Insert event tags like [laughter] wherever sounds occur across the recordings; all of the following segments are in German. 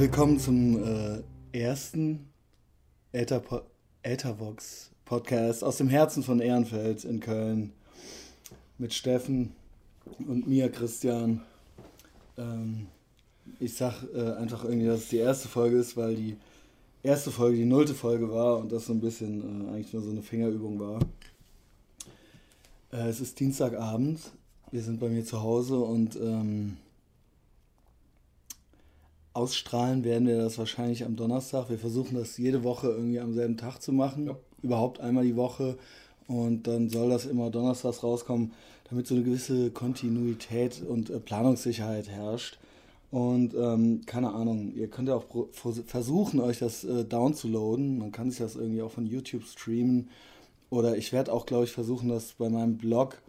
Willkommen zum äh, ersten Ätherpo Äthervox Podcast aus dem Herzen von Ehrenfeld in Köln mit Steffen und mir, Christian. Ähm, ich sag äh, einfach irgendwie, dass es die erste Folge ist, weil die erste Folge die nullte Folge war und das so ein bisschen äh, eigentlich nur so eine Fingerübung war. Äh, es ist Dienstagabend, wir sind bei mir zu Hause und ähm, ausstrahlen werden wir das wahrscheinlich am Donnerstag. Wir versuchen das jede Woche irgendwie am selben Tag zu machen, ja. überhaupt einmal die Woche und dann soll das immer donnerstags rauskommen, damit so eine gewisse Kontinuität und äh, Planungssicherheit herrscht. Und ähm, keine Ahnung, ihr könnt ja auch versuchen, euch das äh, downzuladen. Man kann sich das irgendwie auch von YouTube streamen. Oder ich werde auch, glaube ich, versuchen, das bei meinem Blog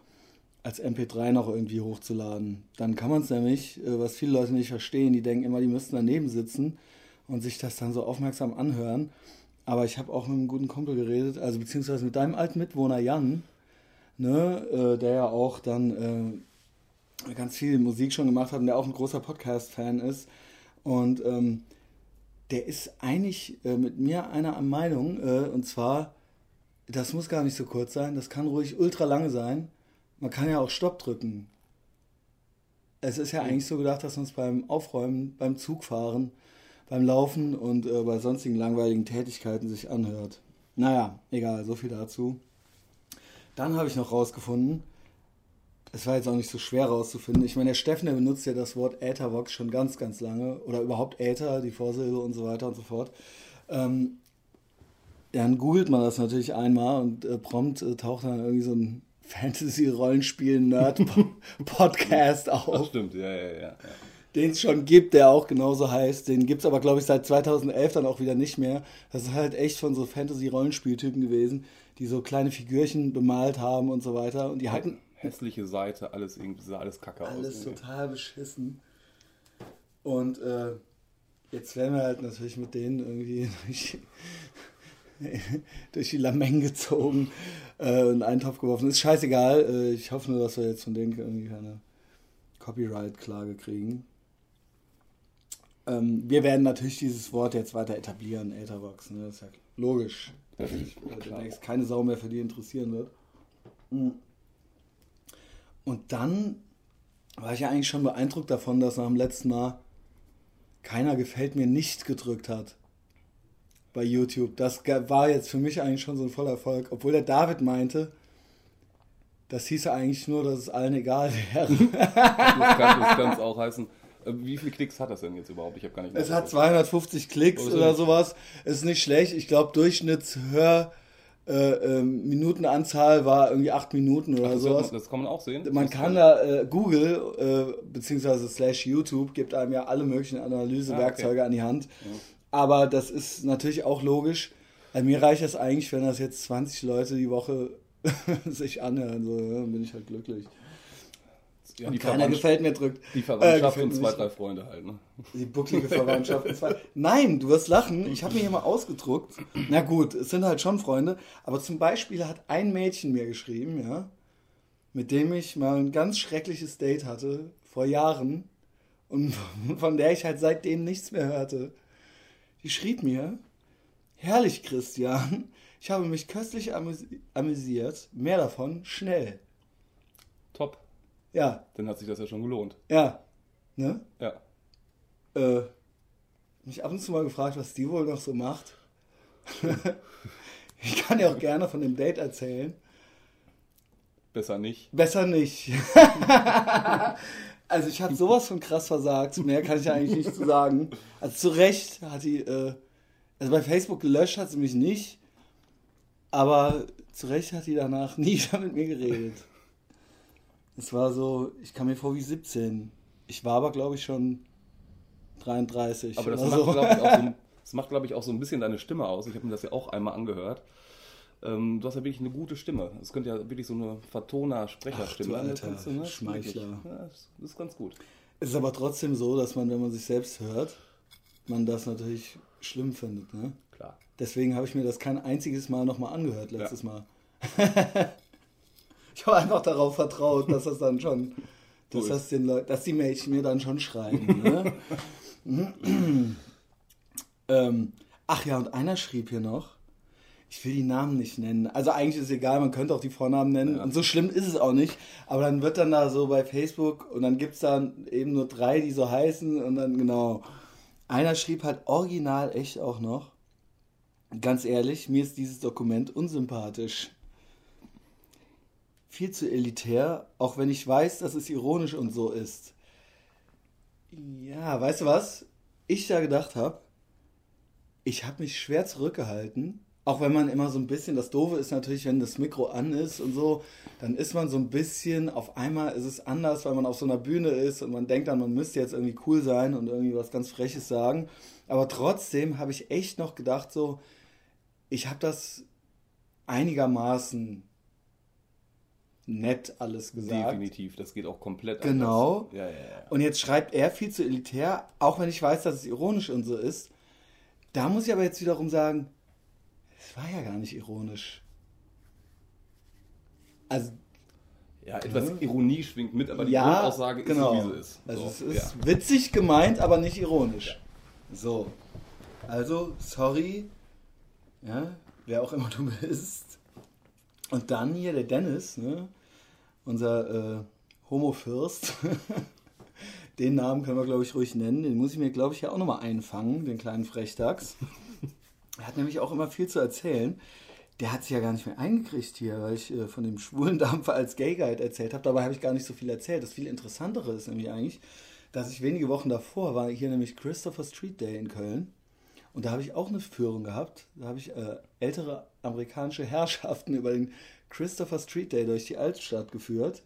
als MP3 noch irgendwie hochzuladen. Dann kann man es nämlich, äh, was viele Leute nicht verstehen, die denken immer, die müssten daneben sitzen und sich das dann so aufmerksam anhören. Aber ich habe auch mit einem guten Kumpel geredet, also beziehungsweise mit deinem alten Mitwohner Jan, ne, äh, der ja auch dann äh, ganz viel Musik schon gemacht hat und der auch ein großer Podcast-Fan ist. Und ähm, der ist eigentlich äh, mit mir einer Meinung, äh, und zwar, das muss gar nicht so kurz sein, das kann ruhig ultra lange sein. Man kann ja auch Stopp drücken. Es ist ja eigentlich so gedacht, dass man es beim Aufräumen, beim Zugfahren, beim Laufen und äh, bei sonstigen langweiligen Tätigkeiten sich anhört. Naja, egal, so viel dazu. Dann habe ich noch rausgefunden, es war jetzt auch nicht so schwer rauszufinden. Ich meine, der Steffen, der benutzt ja das Wort Äthervox schon ganz, ganz lange. Oder überhaupt Äther, die Vorsilbe und so weiter und so fort. Ähm, dann googelt man das natürlich einmal und äh, prompt äh, taucht dann irgendwie so ein Fantasy-Rollenspiel-Nerd-Podcast [laughs] auf. Das stimmt, ja, ja, ja. Den es schon gibt, der auch genauso heißt. Den gibt es aber, glaube ich, seit 2011 dann auch wieder nicht mehr. Das ist halt echt von so Fantasy-Rollenspieltypen gewesen, die so kleine Figürchen bemalt haben und so weiter. Und die hatten. Hässliche Seite, alles irgendwie, sah alles kacke alles aus. Alles total beschissen. Und äh, jetzt werden wir halt natürlich mit denen irgendwie [laughs] durch [laughs] die Lameng gezogen äh, und einen Topf geworfen. Ist scheißegal. Äh, ich hoffe nur, dass wir jetzt von denen irgendwie keine Copyright-Klage kriegen. Ähm, wir werden natürlich dieses Wort jetzt weiter etablieren, Etherbox. Ne? Das ist ja logisch. Dass sich demnächst keine Sau mehr für die interessieren wird. Mhm. Und dann war ich ja eigentlich schon beeindruckt davon, dass nach dem letzten Mal keiner gefällt mir nicht gedrückt hat bei YouTube. Das war jetzt für mich eigentlich schon so ein voller Erfolg. Obwohl der David meinte, das hieße eigentlich nur, dass es allen egal [laughs] wäre. das kann es auch heißen. Äh, wie viele Klicks hat das denn jetzt überhaupt? Ich habe gar nicht. Es hat 250 Klicks oder, oder sowas. Ist nicht schlecht. Ich glaube, Durchschnittshör. Äh, äh, Minutenanzahl war irgendwie 8 Minuten oder Ach, das sowas. das kann man auch sehen. Man kann da, äh, Google, äh, beziehungsweise slash YouTube, gibt einem ja alle möglichen Analysewerkzeuge ah, okay. an die Hand. Ja. Aber das ist natürlich auch logisch. Bei mir reicht es eigentlich, wenn das jetzt 20 Leute die Woche [laughs] sich anhören, so, dann bin ich halt glücklich. Ja, und keiner gefällt mir drückt. Die Verwandtschaft äh, und zwei, drei Freunde halt, ne? Die bucklige Verwandtschaft. und zwei. [laughs] Nein, du wirst lachen. Ich habe mir hier mal ausgedruckt. Na gut, es sind halt schon Freunde. Aber zum Beispiel hat ein Mädchen mir geschrieben, ja, mit dem ich mal ein ganz schreckliches Date hatte, vor Jahren. Und [laughs] von der ich halt seitdem nichts mehr hörte die schrieb mir, herrlich Christian, ich habe mich köstlich amüsiert, mehr davon schnell. Top. Ja. Dann hat sich das ja schon gelohnt. Ja. Ne? Ja. Äh, mich ab und zu mal gefragt, was die wohl noch so macht. [laughs] ich kann ja auch gerne von dem Date erzählen. Besser nicht. Besser nicht. [laughs] Also ich habe sowas von krass versagt. Mehr kann ich ja eigentlich nicht zu sagen. Also zu Recht hat die, äh, also bei Facebook gelöscht hat sie mich nicht, aber zu Recht hat die danach [laughs] nie wieder mit mir geredet. Es war so, ich kam mir vor wie 17. Ich war aber, glaube ich, schon 33. Aber das macht, so. glaube ich, so, [laughs] glaub ich, auch so ein bisschen deine Stimme aus. Ich habe mir das ja auch einmal angehört. Ähm, du hast ja wirklich eine gute Stimme. Es könnte ja wirklich so eine Vertoner-Sprecherstimme. Alter, du, ne? Schmeichler. Ja, das ist ganz gut. Es ist aber trotzdem so, dass man, wenn man sich selbst hört, man das natürlich schlimm findet. Ne? Klar. Deswegen habe ich mir das kein einziges Mal nochmal angehört letztes ja. Mal. [laughs] ich habe einfach darauf vertraut, dass das dann schon, [laughs] dass, das den Leuten, dass die Mädchen mir dann schon schreiben. Ne? [laughs] [clears throat] Ähm, ach ja, und einer schrieb hier noch, ich will die Namen nicht nennen. Also eigentlich ist es egal, man könnte auch die Vornamen nennen. Ja. Und so schlimm ist es auch nicht. Aber dann wird dann da so bei Facebook und dann gibt es dann eben nur drei, die so heißen. Und dann genau. Einer schrieb halt original echt auch noch. Ganz ehrlich, mir ist dieses Dokument unsympathisch. Viel zu elitär, auch wenn ich weiß, dass es ironisch und so ist. Ja, weißt du was? Ich da gedacht habe, ich habe mich schwer zurückgehalten auch wenn man immer so ein bisschen, das Doofe ist natürlich, wenn das Mikro an ist und so, dann ist man so ein bisschen, auf einmal ist es anders, weil man auf so einer Bühne ist und man denkt dann, man müsste jetzt irgendwie cool sein und irgendwie was ganz Freches sagen. Aber trotzdem habe ich echt noch gedacht, so, ich habe das einigermaßen nett alles gesagt. Definitiv, das geht auch komplett Genau. Ja, ja, ja. Und jetzt schreibt er viel zu elitär, auch wenn ich weiß, dass es ironisch und so ist. Da muss ich aber jetzt wiederum sagen, es war ja gar nicht ironisch. Also. Ja, etwas ne? Ironie schwingt mit, aber die ja, Grundaussage genau. ist so, wie sie ist. Also so, es ist ja. witzig gemeint, aber nicht ironisch. Ja. So. Also, sorry, ja, wer auch immer du [laughs] bist. Und dann hier der Dennis, ne? unser äh, Homo-Fürst. [laughs] den Namen können wir, glaube ich, ruhig nennen. Den muss ich mir, glaube ich, ja auch nochmal einfangen, den kleinen Frechdachs. Er hat nämlich auch immer viel zu erzählen. Der hat sich ja gar nicht mehr eingekriegt hier, weil ich äh, von dem schwulen Dampfer als Gay Guide erzählt habe. Dabei habe ich gar nicht so viel erzählt. Das viel Interessantere ist nämlich eigentlich, dass ich wenige Wochen davor war hier nämlich Christopher Street Day in Köln. Und da habe ich auch eine Führung gehabt. Da habe ich äh, ältere amerikanische Herrschaften [laughs] über den Christopher Street Day durch die Altstadt geführt.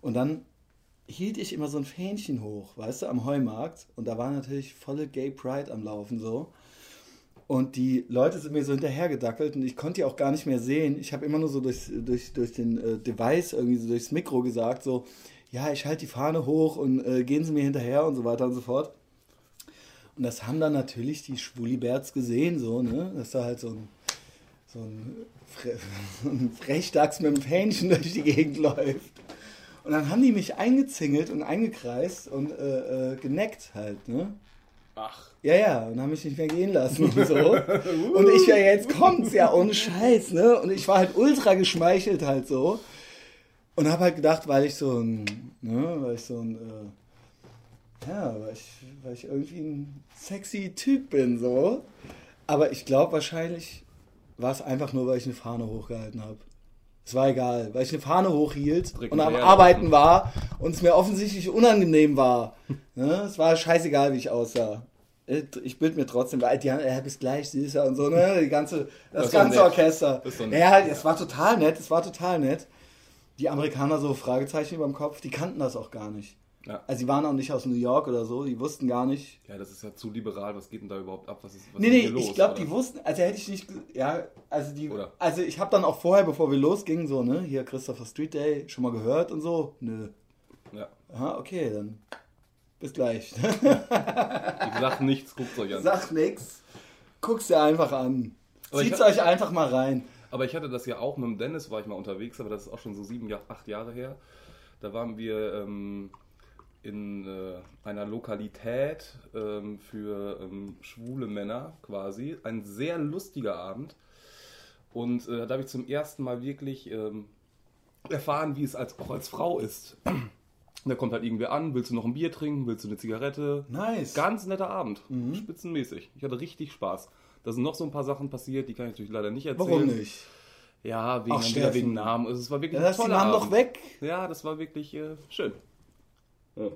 Und dann hielt ich immer so ein Fähnchen hoch, weißt du, am Heumarkt. Und da war natürlich volle Gay Pride am Laufen so. Und die Leute sind mir so hinterhergedackelt und ich konnte die auch gar nicht mehr sehen. Ich habe immer nur so durch, durch, durch den äh, Device, irgendwie so durchs Mikro gesagt, so, ja, ich halte die Fahne hoch und äh, gehen Sie mir hinterher und so weiter und so fort. Und das haben dann natürlich die Schwuliberts gesehen, so, ne? Dass da halt so ein, so ein, Fre [laughs] ein Frechdachs mit einem Fähnchen durch die Gegend läuft. Und dann haben die mich eingezingelt und eingekreist und äh, äh, geneckt halt, ne? Ach. Ja, ja, und haben mich nicht mehr gehen lassen und [laughs] so. und ich ja, jetzt kommt's ja ohne Scheiß, ne? Und ich war halt ultra geschmeichelt halt so. Und habe halt gedacht, weil ich so ein, ne, weil ich so ein, äh, ja, weil ich, weil ich irgendwie ein sexy Typ bin, so. Aber ich glaube wahrscheinlich war es einfach nur, weil ich eine Fahne hochgehalten habe. Es war egal, weil ich eine Fahne hochhielt und am Arbeiten war und es mir offensichtlich unangenehm war. Ne? Es war scheißegal, wie ich aussah. Ich bild mir trotzdem, weil die haben, ja, bis gleich süßer und so, ne? Die ganze, das, das ganze. Orchester. Das ja, es war total nett, es war total nett. Die Amerikaner so Fragezeichen über dem Kopf, die kannten das auch gar nicht. Ja. Also die waren auch nicht aus New York oder so, die wussten gar nicht. Ja, das ist ja zu liberal, was geht denn da überhaupt ab? Was ist, was nee, nee, los, ich glaube, die wussten, also hätte ich nicht, ja, also die, oder? also ich habe dann auch vorher, bevor wir losgingen, so, ne, hier Christopher Street Day, schon mal gehört und so, nö. Ja. Aha, okay, dann bis gleich. [laughs] ich sag nichts, guckt euch an. Sag nichts, guck's dir einfach an. Zieht's euch einfach mal rein. Aber ich hatte das ja auch mit dem Dennis, war ich mal unterwegs, aber das ist auch schon so sieben, acht Jahre her. Da waren wir ähm, in äh, einer Lokalität ähm, für ähm, schwule Männer quasi. Ein sehr lustiger Abend. Und äh, da habe ich zum ersten Mal wirklich ähm, erfahren, wie es als, auch als Frau ist. [clears throat] da kommt halt irgendwer an, willst du noch ein Bier trinken, willst du eine Zigarette? Nice. Ganz netter Abend, mhm. spitzenmäßig. Ich hatte richtig Spaß. Da sind noch so ein paar Sachen passiert, die kann ich natürlich leider nicht erzählen. Warum nicht? Ja, wegen, Ach, wegen Namen. Also, es war wirklich ja, ein toller Abend. doch weg. Ja, das war wirklich äh, schön. Ja.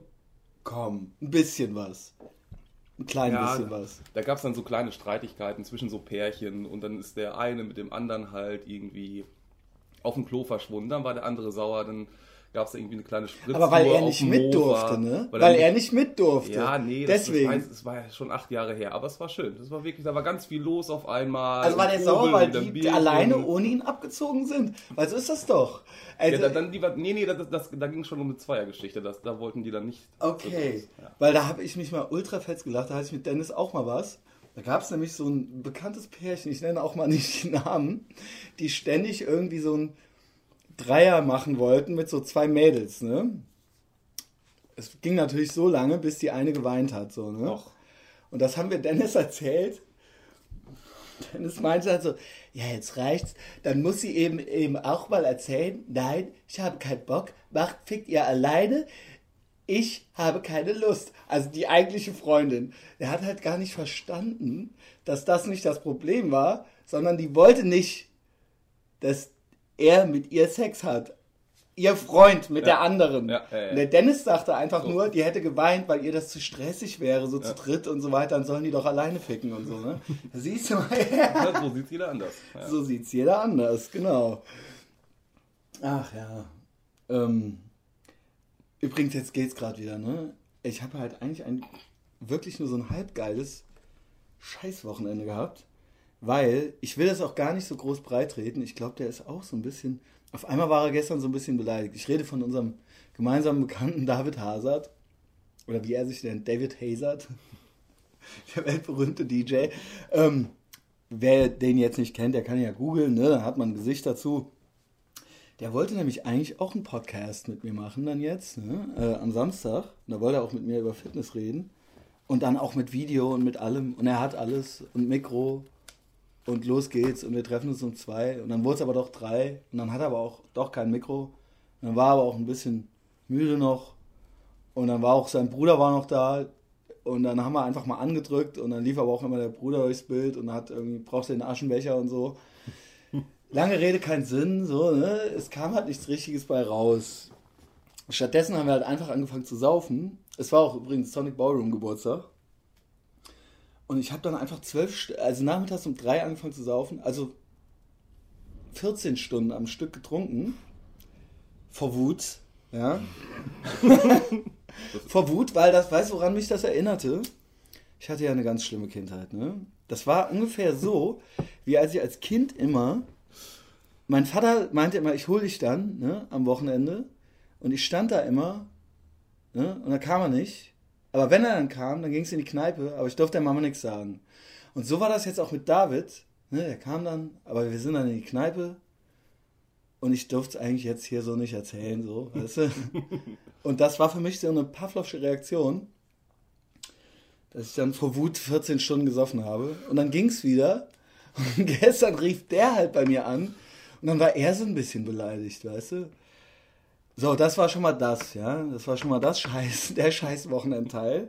Komm, ein bisschen was. Ein klein ja, bisschen was. Da gab es dann so kleine Streitigkeiten zwischen so Pärchen und dann ist der eine mit dem anderen halt irgendwie auf dem Klo verschwunden. Dann war der andere sauer, dann gab es irgendwie eine kleine Spritze. Aber weil er nicht mit durfte, ne? Weil, weil er, nicht, mit durfte. Ja, nee, deswegen. Das, das, war ja schon acht Jahre her, aber es war schön. Das war wirklich, da war ganz viel los auf einmal. Also war der sauer, weil die, die alleine ohne ihn abgezogen sind. Weil so ist das doch. Also, ja, dann, die war, nee, nee, das, das, da ging es schon um eine Zweiergeschichte. Das, da wollten die dann nicht. Okay. So ja. Weil da habe ich mich mal ultra fest gelacht. Da hatte ich mit Dennis auch mal was. Da gab es nämlich so ein bekanntes Pärchen, ich nenne auch mal nicht die Namen, die ständig irgendwie so ein Dreier machen wollten mit so zwei Mädels, ne? Es ging natürlich so lange, bis die eine geweint hat, so, ne? Och. Und das haben wir Dennis erzählt Dennis meinte halt so, ja, jetzt reicht's. Dann muss sie eben eben auch mal erzählen, nein, ich habe keinen Bock, macht, fickt ihr alleine, ich habe keine Lust. Also die eigentliche Freundin. Der hat halt gar nicht verstanden, dass das nicht das Problem war, sondern die wollte nicht, dass er mit ihr Sex hat ihr Freund mit ja. der anderen. Ja, ja, der Dennis sagte einfach so. nur, die hätte geweint, weil ihr das zu stressig wäre, so zu dritt und so weiter, dann sollen die doch alleine ficken und so. Ne? [laughs] Siehst du mal. so sieht jeder anders. So sieht jeder anders, genau. Ach ja. Ähm, übrigens, jetzt geht's gerade wieder, ne? Ich habe halt eigentlich ein wirklich nur so ein halbgeiles Scheißwochenende gehabt, weil ich will das auch gar nicht so groß breitreten. Ich glaube, der ist auch so ein bisschen auf einmal war er gestern so ein bisschen beleidigt. Ich rede von unserem gemeinsamen Bekannten David Hazard. Oder wie er sich nennt, David Hazard. [laughs] Der weltberühmte DJ. Ähm, wer den jetzt nicht kennt, der kann ja googeln, ne? da hat man ein Gesicht dazu. Der wollte nämlich eigentlich auch einen Podcast mit mir machen dann jetzt, ne? äh, am Samstag. Und da wollte er auch mit mir über Fitness reden. Und dann auch mit Video und mit allem. Und er hat alles und Mikro und los geht's und wir treffen uns um zwei und dann wurde es aber doch drei und dann hat er aber auch doch kein Mikro. Und dann war er aber auch ein bisschen müde noch und dann war auch sein Bruder war noch da und dann haben wir einfach mal angedrückt und dann lief aber auch immer der Bruder durchs Bild und hat irgendwie brauchte den Aschenbecher und so. [laughs] Lange Rede, kein Sinn, so, ne? Es kam halt nichts Richtiges bei raus. Stattdessen haben wir halt einfach angefangen zu saufen. Es war auch übrigens Sonic Ballroom Geburtstag. Und ich habe dann einfach zwölf, also nachmittags um drei angefangen zu saufen, also 14 Stunden am Stück getrunken. Vor Wut, ja. [laughs] Vor Wut, weil das, weißt du, woran mich das erinnerte? Ich hatte ja eine ganz schlimme Kindheit, ne? Das war ungefähr so, wie als ich als Kind immer, mein Vater meinte immer, ich hole dich dann, ne, am Wochenende. Und ich stand da immer, ne, und da kam er nicht. Aber wenn er dann kam, dann ging es in die Kneipe, aber ich durfte der Mama nichts sagen. Und so war das jetzt auch mit David. Ne, der kam dann, aber wir sind dann in die Kneipe und ich durfte es eigentlich jetzt hier so nicht erzählen, so, weißt du? [laughs] Und das war für mich so eine Pavlovsche Reaktion, dass ich dann vor Wut 14 Stunden gesoffen habe. Und dann ging es wieder. Und [laughs] gestern rief der halt bei mir an. Und dann war er so ein bisschen beleidigt, weißt du? So, das war schon mal das, ja. Das war schon mal das Scheiß, [laughs] der scheiß Wochenendteil.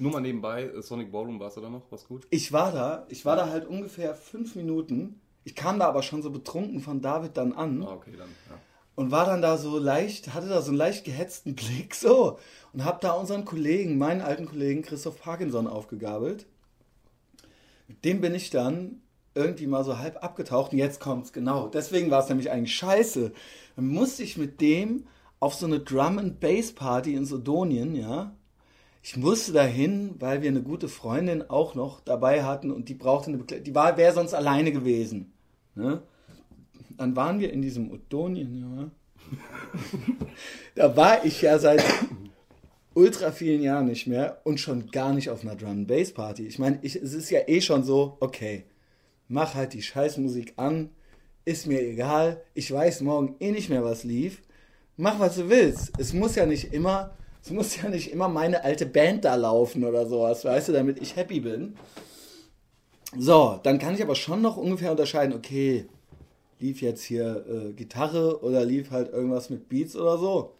Nur mal nebenbei, äh, Sonic Ballroom, warst du da noch? Was gut? Ich war da, ich war da halt ungefähr fünf Minuten. Ich kam da aber schon so betrunken von David dann an. Ah, okay, dann, ja. Und war dann da so leicht, hatte da so einen leicht gehetzten [laughs] Blick, so. Und hab da unseren Kollegen, meinen alten Kollegen Christoph Parkinson aufgegabelt. Mit dem bin ich dann irgendwie mal so halb abgetaucht und jetzt kommt's, genau. Deswegen war es nämlich eigentlich scheiße. Dann musste ich mit dem auf so eine Drum and Bass Party in Sodonien, ja. Ich musste dahin, weil wir eine gute Freundin auch noch dabei hatten und die brauchte eine Bekleidung. Die wäre sonst alleine gewesen. Ne? Dann waren wir in diesem Odonien, ja. da war ich ja seit ultra vielen Jahren nicht mehr und schon gar nicht auf einer Drum and Bass Party. Ich meine, es ist ja eh schon so, okay, mach halt die Scheißmusik an, ist mir egal, ich weiß morgen eh nicht mehr, was lief. Mach, was du willst. Es muss ja nicht immer, es muss ja nicht immer meine alte Band da laufen oder sowas, weißt du, damit ich happy bin. So, dann kann ich aber schon noch ungefähr unterscheiden, okay, lief jetzt hier äh, Gitarre oder lief halt irgendwas mit Beats oder so.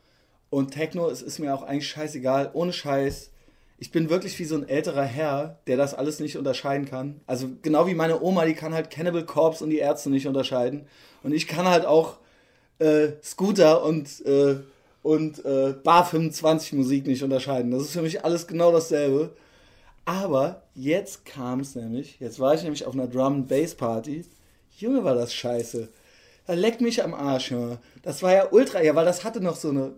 Und Techno, es ist mir auch eigentlich scheißegal, ohne Scheiß ich bin wirklich wie so ein älterer Herr, der das alles nicht unterscheiden kann. Also genau wie meine Oma, die kann halt Cannibal Corpse und die Ärzte nicht unterscheiden. Und ich kann halt auch äh, Scooter und, äh, und äh, Bar 25 Musik nicht unterscheiden. Das ist für mich alles genau dasselbe. Aber jetzt kam es nämlich, jetzt war ich nämlich auf einer Drum Bass Party. Junge, war das scheiße. Da leckt mich am Arsch, Junge. Das war ja ultra, ja, weil das hatte noch so eine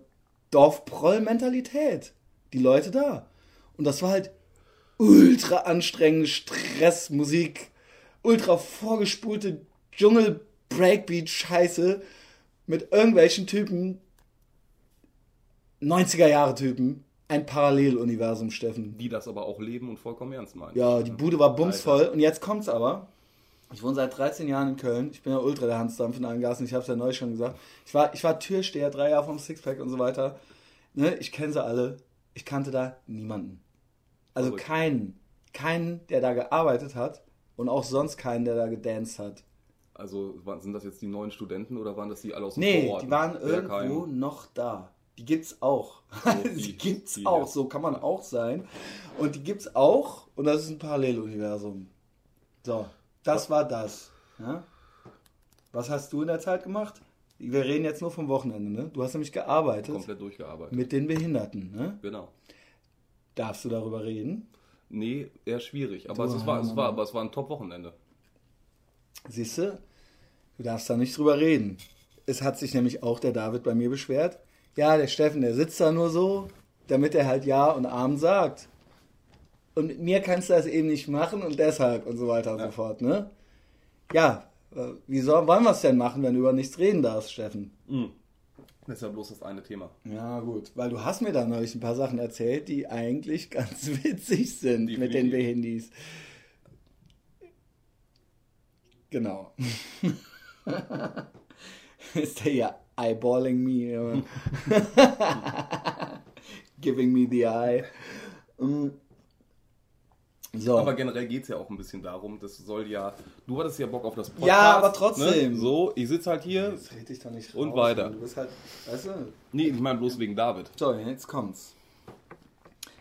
Dorfproll-Mentalität. Die Leute da. Und das war halt ultra anstrengende Stressmusik, ultra vorgespulte Dschungel-Breakbeat-Scheiße mit irgendwelchen Typen, 90er-Jahre-Typen, ein Paralleluniversum, Steffen. Die das aber auch leben und vollkommen ernst meinen. Ja, die Bude war bumsvoll. Und jetzt kommt's aber. Ich wohne seit 13 Jahren in Köln. Ich bin ja ultra der Hansdampf in allen Gassen. Ich habe es ja neu schon gesagt. Ich war, ich war Türsteher, drei Jahre vom Sixpack und so weiter. Ne, ich kenne sie alle. Ich kannte da niemanden. Also keinen, keinen, der da gearbeitet hat Und auch sonst keinen, der da gedanced hat. Also sind das jetzt die neuen Studenten oder waren das die alle aus dem Nee, Vorort? die waren irgendwo noch da. Die gibt's auch. So, [laughs] die, die gibt's die, auch, so kann man auch sein. Und die gibt's auch und das ist ein Paralleluniversum. So, das war das. Ja? Was hast du in der Zeit gemacht? Wir reden jetzt nur vom Wochenende, ne? Du hast nämlich gearbeitet. Komplett durchgearbeitet. Mit den Behinderten, ne? Genau. Darfst du darüber reden? Nee, eher schwierig. Aber, es, war, es, war, aber es war ein Top-Wochenende. Siehst du? Du darfst da nicht drüber reden. Es hat sich nämlich auch der David bei mir beschwert. Ja, der Steffen, der sitzt da nur so, damit er halt Ja und Arm sagt. Und mit mir kannst du das eben nicht machen und deshalb und so weiter und ja. so fort, ne? Ja, äh, wie soll, wollen wir es denn machen, wenn du über nichts reden darfst, Steffen? Mhm. Das ist ja bloß das eine Thema. Ja, gut. Weil du hast mir dann neulich ein paar Sachen erzählt, die eigentlich [laughs] ganz witzig sind Definitiv. mit den Behindis. Genau. [laughs] ist der ja eyeballing me. [laughs] Giving me the eye. So. Aber generell geht es ja auch ein bisschen darum, das soll ja. Du hattest ja Bock auf das Podcast. Ja, aber trotzdem. Ne? So, ich sitze halt hier. Jetzt red ich doch nicht raus, Und weiter. Du bist halt. Weißt du? Nee, ich meine bloß wegen David. So, jetzt kommt's.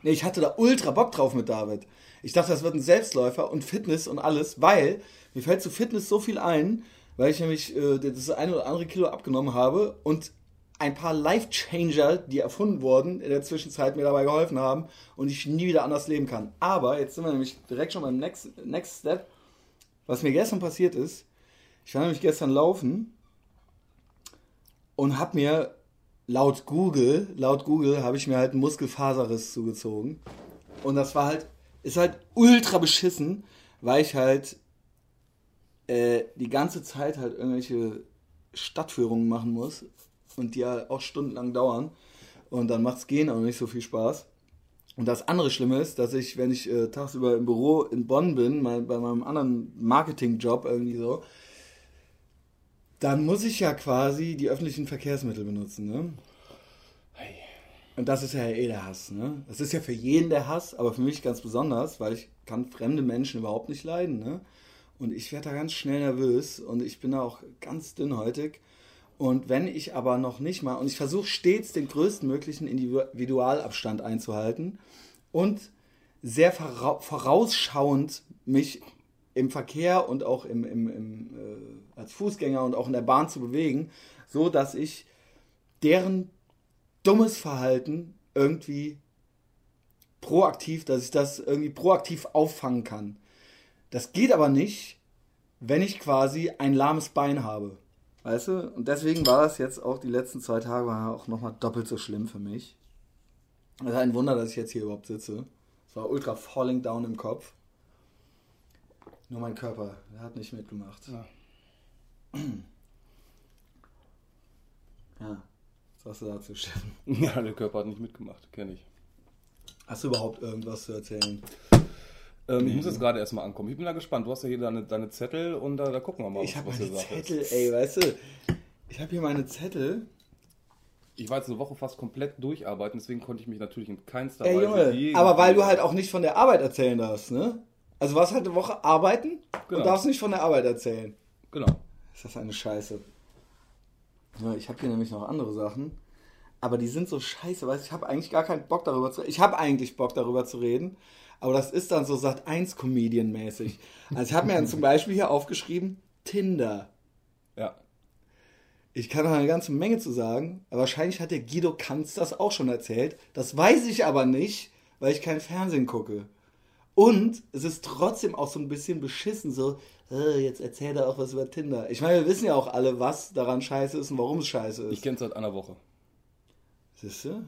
Nee, ich hatte da ultra Bock drauf mit David. Ich dachte, das wird ein Selbstläufer und Fitness und alles, weil mir fällt zu Fitness so viel ein, weil ich nämlich äh, das eine oder andere Kilo abgenommen habe und ein paar Life-Changer, die erfunden wurden, in der Zwischenzeit mir dabei geholfen haben und ich nie wieder anders leben kann. Aber jetzt sind wir nämlich direkt schon beim Next, Next Step. Was mir gestern passiert ist, ich war nämlich gestern laufen und habe mir laut Google, laut Google habe ich mir halt einen Muskelfaserriss zugezogen. Und das war halt, ist halt ultra beschissen, weil ich halt äh, die ganze Zeit halt irgendwelche Stadtführungen machen muss und die ja auch stundenlang dauern. Und dann macht es Gehen auch nicht so viel Spaß. Und das andere Schlimme ist, dass ich, wenn ich äh, tagsüber im Büro in Bonn bin, mein, bei meinem anderen Marketingjob irgendwie so, dann muss ich ja quasi die öffentlichen Verkehrsmittel benutzen. Ne? Und das ist ja eh der Hass. Ne? Das ist ja für jeden der Hass, aber für mich ganz besonders, weil ich kann fremde Menschen überhaupt nicht leiden. Ne? Und ich werde da ganz schnell nervös und ich bin da auch ganz dünnhäutig. Und wenn ich aber noch nicht mal, und ich versuche stets den größtmöglichen Individualabstand einzuhalten und sehr vorausschauend mich im Verkehr und auch im, im, im äh, als Fußgänger und auch in der Bahn zu bewegen, so dass ich deren dummes Verhalten irgendwie proaktiv, dass ich das irgendwie proaktiv auffangen kann. Das geht aber nicht, wenn ich quasi ein lahmes Bein habe. Weißt du? Und deswegen war das jetzt auch die letzten zwei Tage war auch nochmal doppelt so schlimm für mich. Es ist ein Wunder, dass ich jetzt hier überhaupt sitze. Es war ultra falling down im Kopf. Nur mein Körper, der hat nicht mitgemacht. Ja. [clears throat] ja. Was sagst du dazu, Steffen? [laughs] Ja, der Körper hat nicht mitgemacht, kenne ich. Hast du überhaupt irgendwas zu erzählen? Ähm, nee. Ich muss jetzt gerade erstmal ankommen. Ich bin da gespannt. Du hast ja hier deine, deine Zettel und da, da gucken wir mal, ich was, was meine Zettel, ist. ey, weißt du, ich habe hier meine Zettel. Ich war jetzt eine Woche fast komplett durcharbeiten, deswegen konnte ich mich natürlich in keinster ey, Weise. Junge, aber weil du halt auch nicht von der Arbeit erzählen darfst, ne? Also warst halt eine Woche arbeiten genau. und darfst nicht von der Arbeit erzählen. Genau. Ist das eine Scheiße? Ja, ich habe hier nämlich noch andere Sachen, aber die sind so scheiße, weißt du, ich habe eigentlich gar keinen Bock darüber zu reden. Ich habe eigentlich Bock darüber zu reden, aber das ist dann so Sat 1 Comedian mäßig. Also ich habe mir dann zum Beispiel hier aufgeschrieben Tinder. Ja. Ich kann noch eine ganze Menge zu sagen, aber wahrscheinlich hat der Guido Kanz das auch schon erzählt. Das weiß ich aber nicht, weil ich kein Fernsehen gucke. Und es ist trotzdem auch so ein bisschen beschissen, so, äh, jetzt erzählt er auch was über Tinder. Ich meine, wir wissen ja auch alle, was daran scheiße ist und warum es scheiße ist. Ich kenne es seit einer Woche. Siehst du?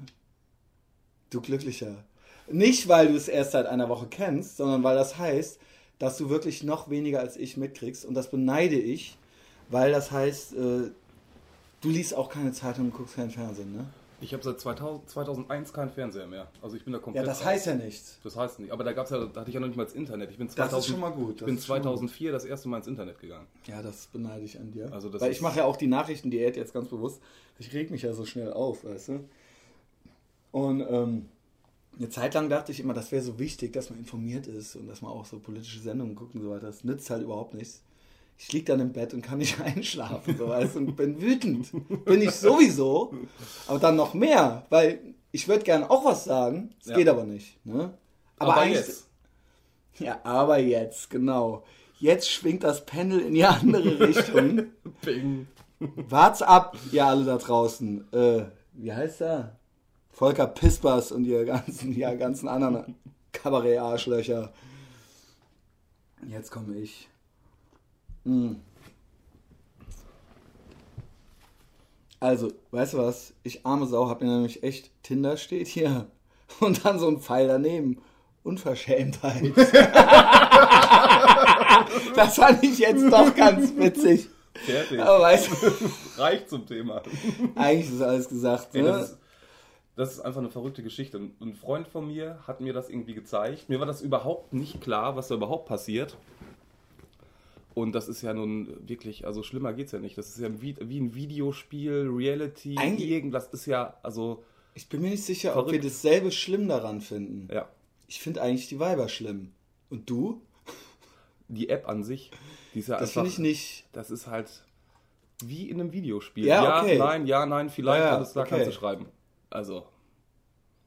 Du Glücklicher. Nicht, weil du es erst seit einer Woche kennst, sondern weil das heißt, dass du wirklich noch weniger als ich mitkriegst. Und das beneide ich, weil das heißt, äh, du liest auch keine Zeitung und guckst keinen Fernsehen, ne? Ich habe seit 2000, 2001 keinen Fernseher mehr. Also ich bin da komplett. Ja, das heißt ja nichts. Das heißt nicht. Aber da gab's ja, da hatte ich ja noch nicht mal das Internet. Ich bin 2000, das ist schon mal gut. ich bin 2004 das erste Mal ins Internet gegangen. Ja, das beneide ich an dir. Also das Weil ich mache ja auch die Nachrichtendiät jetzt ganz bewusst. Ich reg mich ja so schnell auf, weißt du? Und ähm, eine Zeit lang dachte ich immer, das wäre so wichtig, dass man informiert ist und dass man auch so politische Sendungen guckt und so weiter. Das nützt halt überhaupt nichts. Ich liege dann im Bett und kann nicht [laughs] einschlafen, so weißt, und bin wütend. Bin ich sowieso, aber dann noch mehr, weil ich würde gerne auch was sagen, es ja. geht aber nicht. Ne? Aber, aber jetzt. [laughs] Ja, aber jetzt, genau. Jetzt schwingt das Pendel in die andere [laughs] Richtung. Bing. Wart's ab, ihr alle da draußen. Äh, wie heißt er? Volker Pispers und ihr ganzen, ja, ganzen anderen Kabarett-Arschlöcher. Jetzt komme ich. Hm. Also, weißt du was? Ich arme Sau hab mir nämlich echt Tinder steht hier [laughs] und dann so ein Pfeil daneben. Unverschämtheit. [laughs] das fand ich jetzt doch ganz witzig. Fertig. Aber weißt du, Reicht zum Thema. Eigentlich ist alles gesagt. Ne? das, ist, das, ist, einfach eine verrückte Geschichte. ein Freund von mir hat mir das irgendwie gezeigt. Mir war das überhaupt nicht klar, was da überhaupt passiert. Und das ist ja nun wirklich, also schlimmer geht's ja nicht. Das ist ja wie, wie ein Videospiel, Reality, Eigentlich, irgendwas ist ja, also. Ich bin mir nicht sicher, verrückt. ob wir dasselbe schlimm daran finden. Ja. Ich finde eigentlich die Weiber schlimm. Und du? Die App an sich, die ist ja das finde ich nicht. Das ist halt wie in einem Videospiel. Ja, okay. ja nein, ja, nein, vielleicht, ja, alles da okay. kannst du schreiben. Also.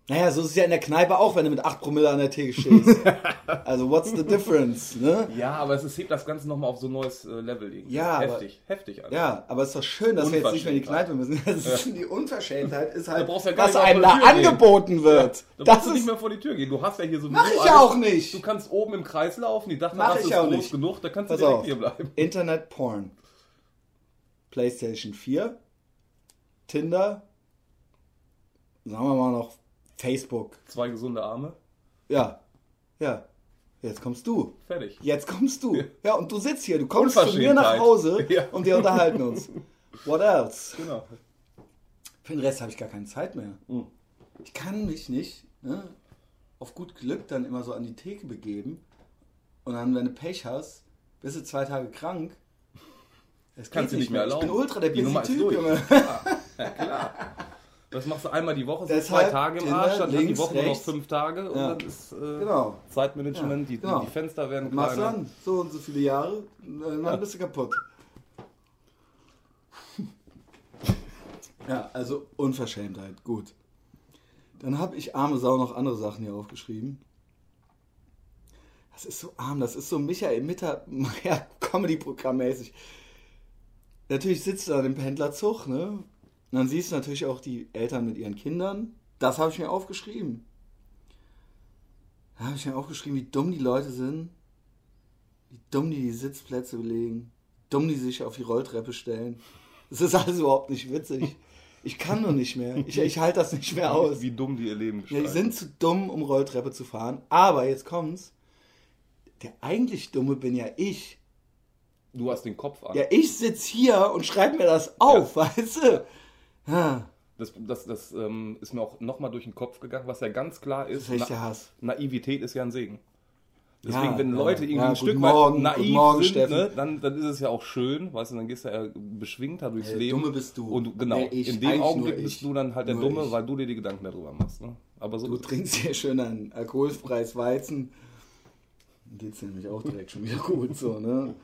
Naja, so ist es ja in der Kneipe auch, wenn du mit 8 Promille an der Theke stehst. [laughs] also, what's the difference? Ne? Ja, aber es hebt das Ganze nochmal auf so ein neues äh, Level. Irgendwie. Ja, heftig, aber, heftig. Also. Ja, aber es ist doch schön, dass wir jetzt nicht mehr in die Kneipe müssen. Ja. Die Unverschämtheit ist halt, ja was einem da angeboten wird. Ja, da brauchst du nicht mehr vor die Tür gehen. Du hast ja hier so Mach ich alles. auch nicht. Du kannst oben im Kreis laufen. Die dachte, Mach das ist groß nicht. genug. Da kannst du direkt auf. hier bleiben. Internet Porn. PlayStation 4. Tinder. Sagen wir mal noch Facebook. Zwei gesunde Arme. Ja, ja. Jetzt kommst du. Fertig. Jetzt kommst du. Ja, [laughs] ja und du sitzt hier. Du kommst zu mir nach Hause [laughs] ja. und wir unterhalten uns. What else? Genau. Für den Rest habe ich gar keine Zeit mehr. Mhm. Ich kann mich nicht ne, auf gut Glück dann immer so an die Theke begeben und dann, wenn du Pech hast, bist du zwei Tage krank. Das kannst du nicht mehr erlauben. Ich bin ultra der busy Typ, Junge. [laughs] Ja, klar. Das machst du einmal die Woche, so zwei Tage im Arsch, dann links, die Woche rechts. noch fünf Tage und ja. dann ist äh, genau. Zeitmanagement, ja, genau. die, Fenster werden kleiner. Machst dann so und so viele Jahre, dann ja. bist du kaputt. ja, also Unverschämtheit, gut. Dann habe ich arme Sau noch andere Sachen hier aufgeschrieben. Das ist so arm, das ist so Michael Mittermeier Comedy-Programm mäßig. Natürlich sitzt du da im Pendlerzug, ne? Und dann siehst du natürlich auch die Eltern mit ihren Kindern. Das habe ich mir aufgeschrieben. Da habe ich mir aufgeschrieben, wie dumm die Leute sind. Wie dumm die die Sitzplätze belegen. Wie dumm die sich auf die Rolltreppe stellen. Das ist alles überhaupt nicht witzig. Ich kann nur nicht mehr. Ich, ich halte das nicht mehr aus. Wie dumm die ihr Leben gestalten. Ja, die sind zu dumm, um Rolltreppe zu fahren. Aber jetzt kommt's. Der eigentlich Dumme bin ja ich. Du hast den Kopf an. Ja, ich sitze hier und schreibe mir das auf, ja. weißt du? Das, das, das ähm, ist mir auch nochmal durch den Kopf gegangen, was ja ganz klar ist. Na Hass. Naivität ist ja ein Segen. Deswegen, ja, wenn Leute irgendwie ja, ein Stück Morgen, weit naiv Morgen, sind, ne, dann, dann ist es ja auch schön, weißt du, dann gehst du ja beschwingter durchs hey, Leben. Dumme bist du. Und genau, ich, in dem Augenblick bist du dann halt der Dumme, ich. weil du dir die Gedanken darüber machst. Ne? Aber so du trinkst hier schön ein alkoholfreies Weizen. Dann geht es nämlich auch direkt schon wieder gut so, ne?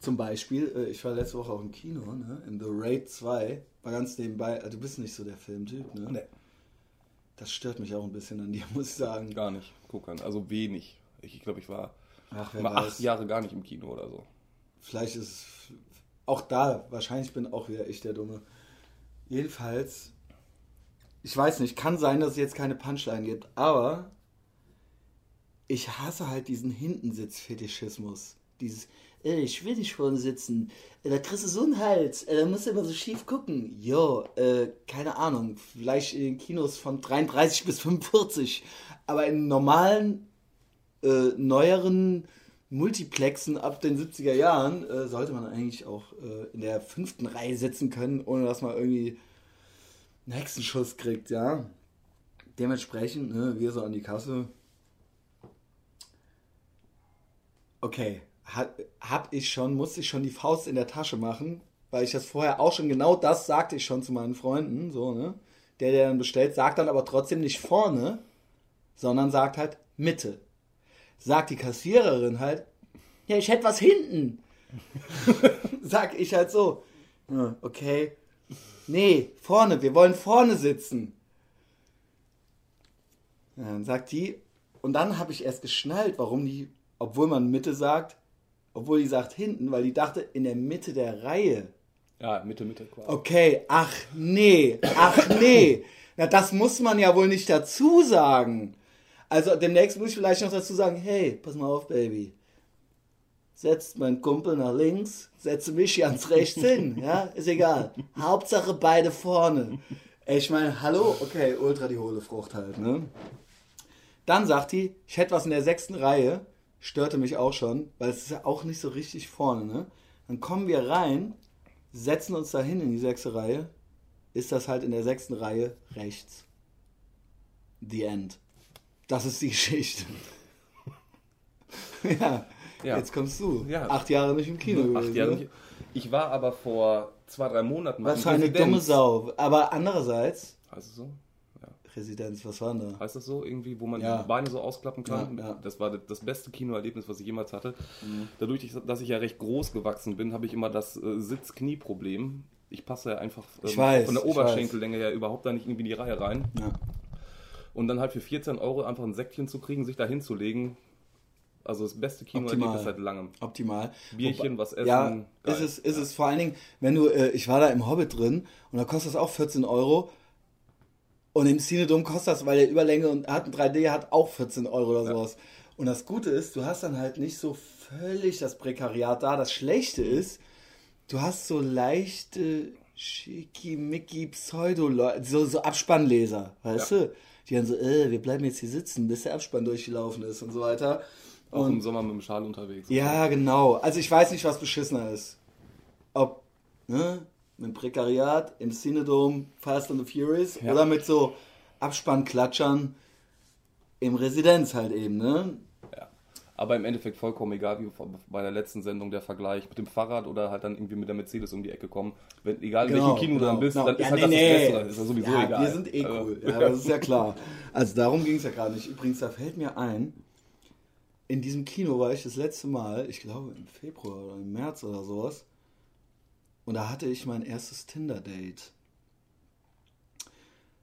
Zum Beispiel, äh, ich war letzte Woche auch im Kino, ne? in The Raid 2, war ganz nebenbei, äh, du bist nicht so der Filmtyp, ne? Nee. Das stört mich auch ein bisschen an dir, [laughs] muss ich sagen. Gar nicht, guck an, also wenig. Ich glaube, ich war, Ach, war acht Jahre gar nicht im Kino oder so. Vielleicht ist es auch da, wahrscheinlich bin auch wieder ich der Dumme. Jedenfalls, ich weiß nicht, kann sein, dass es jetzt keine Punchline gibt, aber ich hasse halt diesen Hintensitz-Fetischismus. Dieses, ich will nicht vorne sitzen, äh, da kriegst du so einen Hals, äh, da musst du immer so schief gucken. Jo, äh, keine Ahnung, vielleicht in den Kinos von 33 bis 45, aber in normalen, äh, neueren Multiplexen ab den 70er Jahren äh, sollte man eigentlich auch in der fünften Reihe sitzen können, ohne dass man irgendwie einen Hexenschuss kriegt, ja. Dementsprechend, ne, wir so an die Kasse. Okay, habe ich schon, musste ich schon die Faust in der Tasche machen, weil ich das vorher auch schon genau das sagte ich schon zu meinen Freunden, so, ne? der, der dann bestellt, sagt dann aber trotzdem nicht vorne, sondern sagt halt Mitte. Sagt die Kassiererin halt, ja, ich hätte was hinten. [laughs] Sag ich halt so, "Ja, okay, nee, vorne, wir wollen vorne sitzen. Dann sagt die, und dann habe ich erst geschnallt, warum die, obwohl man Mitte sagt, obwohl die sagt hinten, weil die dachte in der Mitte der Reihe. Ja, Mitte, Mitte quasi. Okay, ach nee, ach nee. Na, das muss man ja wohl nicht dazu sagen. Also demnächst muss ich vielleicht noch dazu sagen, hey, pass mal auf, Baby. Setzt mein Kumpel nach links, setze mich ganz rechts hin, [laughs] ja, ist egal. Hauptsache beide vorne. Ich meine, hallo, okay, ultra die hohle Frucht halt, ne? Dann sagt die, ich hätte was in der sechsten Reihe, störte mich auch schon, weil es ist ja auch nicht so richtig vorne, ne? Dann kommen wir rein, setzen uns dahin in die sechste Reihe, ist das halt in der sechsten Reihe rechts. The End. Das ist die [laughs] Geschichte. [laughs] ja, Ja. jetzt kommst du. Ja. Acht Jahre nicht im Kino Acht gewesen. Jahre ne? nicht. Ich war aber vor zwei, drei Monaten mal Was für eine dumme Sau. Aber andererseits, es so? Ja. Residenz, was war denn da? Heißt das so irgendwie, wo man Ja. die Beine so ausklappen kann? Ja, ja. Das war das beste Kinoerlebnis, was ich jemals hatte. Mhm. Dadurch, dass ich ja recht groß gewachsen bin, habe ich immer das äh, Sitz-Knie-Problem. Ich passe ja einfach ähm, weiß, von der Oberschenkellänge her überhaupt da nicht irgendwie in die Reihe rein. Ja. Und dann halt für 14 Euro einfach ein Säckchen zu kriegen, sich da hinzulegen. Also das beste Kinoerlebnis seit langem. Optimal. Bierchen, was essen. Ja, geil. ist es, ist es vor allen Dingen, wenn du, äh, ich war da im Hobbit drin und da kostet das auch 14 Euro. Und im Cinedom kostet das, weil der Überlänge und hat ein 3D hat auch 14 Euro oder Ja. sowas. Und das Gute ist, du hast dann halt nicht so völlig das Prekariat da. Das Schlechte ist, du hast so leichte schickimicki pseudo so, so Abspannleser, weißt Ja. du? Die dann so, äh, wir bleiben jetzt hier sitzen, bis der Abspann durchgelaufen ist und so weiter. Auch Und im Sommer mit dem Schal unterwegs. ja, genau. Also ich weiß nicht, was beschissener ist. Ob, ne, mit Prekariat im Cinedom Fast and the Furious Ja. oder mit so Abspannklatschern im Residenz halt eben, ne? Ja. Aber im Endeffekt vollkommen egal, wie bei der letzten Sendung der Vergleich mit dem Fahrrad oder halt dann irgendwie mit der Mercedes um die Ecke kommen. Wenn, egal in welchem Kino du dann bist, dann ist Genau, Ja, halt nee, das nee. das Bessere. Ist ja sowieso ja, egal. Wir sind eh Also, cool. [laughs] Ja, das ist ja klar. Also darum ging es ja gerade nicht. Übrigens, da fällt mir ein, in diesem Kino war ich das letzte Mal, ich glaube im Februar oder im März oder sowas. Und da hatte ich mein erstes Tinder-Date.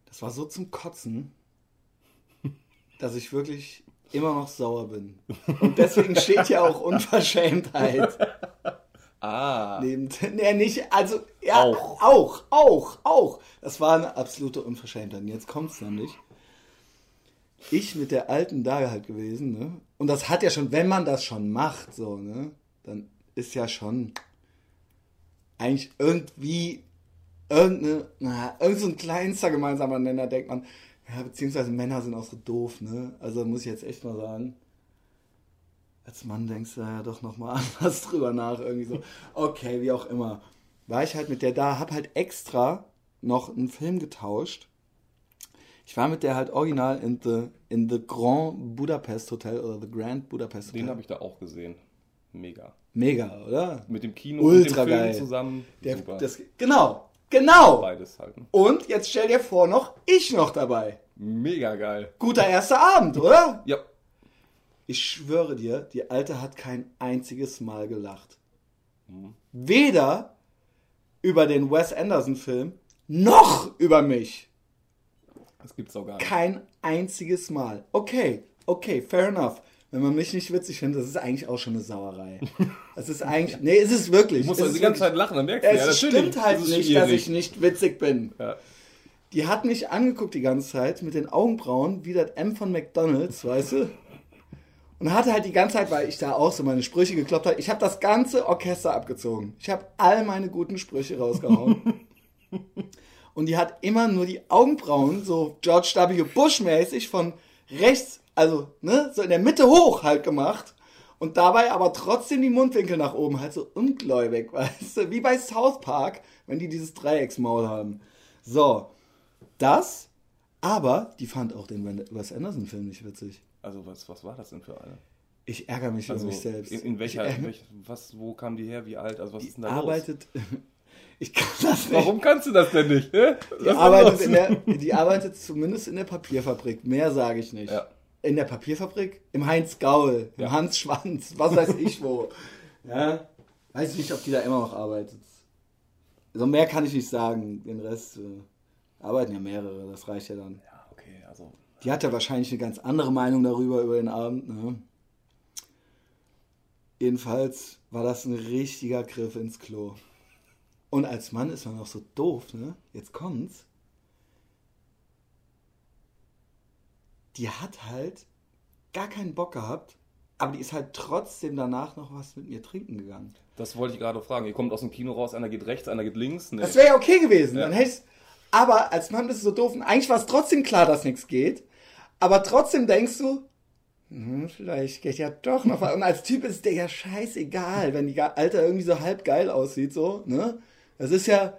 Das war so zum Kotzen, [laughs] dass ich wirklich immer noch sauer bin. Und deswegen steht ja auch Unverschämtheit. Ah, Neben, nee, nicht, also, ja, Auch. auch, auch, auch. Das war eine absolute Unverschämtheit. Und jetzt kommt's nämlich. Ich mit der alten da halt gewesen, ne? Und das hat ja schon, wenn man das schon macht, so, ne? Dann ist ja schon eigentlich irgendwie irgendeine, na, irgend so ein kleinster gemeinsamer Nenner, denkt man. Ja, beziehungsweise Männer sind auch so doof, ne? Also muss ich jetzt echt mal sagen als Mann denkst du ja doch nochmal [laughs] anders drüber nach. Irgendwie so, okay, wie auch immer. War ich halt mit der da, hab halt extra noch einen Film getauscht. Ich war mit der halt original in the, in the Grand Budapest Hotel oder the Grand Budapest Hotel. den habe ich da auch gesehen. Mega. Mega, oder? Mit dem Kino Ultra und dem Film geil. zusammen. Der, Super. das, genau, genau. Beides halt. Und jetzt stell dir vor, noch ich noch dabei. Mega geil. Guter erster Abend, oder? Ja. Ich schwöre dir, die Alte hat kein einziges Mal gelacht. Mhm. Weder über den Wes Anderson-Film noch über mich. Das gibt's auch gar nicht. Kein einziges Mal. Okay, okay, fair enough. Wenn man mich nicht witzig findet, das ist eigentlich auch schon eine Sauerei. [laughs] Das ist eigentlich. Nee, es ist wirklich. Du musst es also die ganze wirklich- Zeit lachen, dann merkst du Es ja, natürlich. stimmt halt Das nicht, dass ich nicht witzig bin. Ja. Die hat mich angeguckt die ganze Zeit mit den Augenbrauen wie das M von McDonalds, weißt du? Und hatte halt die ganze Zeit, weil ich da auch so meine Sprüche gekloppt habe, ich habe das ganze Orchester abgezogen. Ich habe all meine guten Sprüche rausgehauen. [laughs] Und die hat immer nur die Augenbrauen so George W. Bush mäßig von rechts, also ne, so in der Mitte hoch halt gemacht. Und dabei aber trotzdem die Mundwinkel nach oben, halt so ungläubig, [laughs] weißt du, wie bei South Park, wenn die dieses Dreiecksmaul haben. So, das, aber die fand auch den Wes Anderson-Film nicht witzig. Also was, was war das denn für eine? Ich ärgere mich Also über mich selbst. in, in welcher, ich in welch, was, wo kam die her, wie alt, also was ist die denn da los? arbeitet, [laughs] Ich kann das nicht. Warum kannst du das denn nicht? Die arbeitet, der, die, arbeitet zumindest in der Papierfabrik. Mehr sage ich nicht. Ja. In der Papierfabrik? Im Heinz Gaul, im ja. Hans Schwanz, was weiß [laughs] ich wo. ja. Weiß ich nicht, ob die da immer noch arbeitet. Also mehr kann ich nicht sagen. Den Rest äh, arbeiten ja mehrere, das reicht ja dann. Ja, okay, also. Die hat ja wahrscheinlich eine ganz andere Meinung darüber, über den Abend. Ne? Jedenfalls war das ein richtiger Griff ins Klo. Und als Mann ist man auch so doof, ne? Jetzt kommt's. Die hat halt gar keinen Bock gehabt, aber die ist halt trotzdem danach noch was mit mir trinken gegangen. Das wollte ich gerade fragen. Ihr kommt aus dem Kino raus, einer geht rechts, einer geht links. Nee. Das wäre ja okay gewesen. Ja. Dann hätte aber als Mann bist du so doof. Und eigentlich war es trotzdem klar, dass nichts geht. Aber trotzdem denkst du, hm, vielleicht geht ja doch noch was. Und als Typ ist der ja scheißegal, wenn die Alter irgendwie so halb geil aussieht, so, ne? Das ist ja,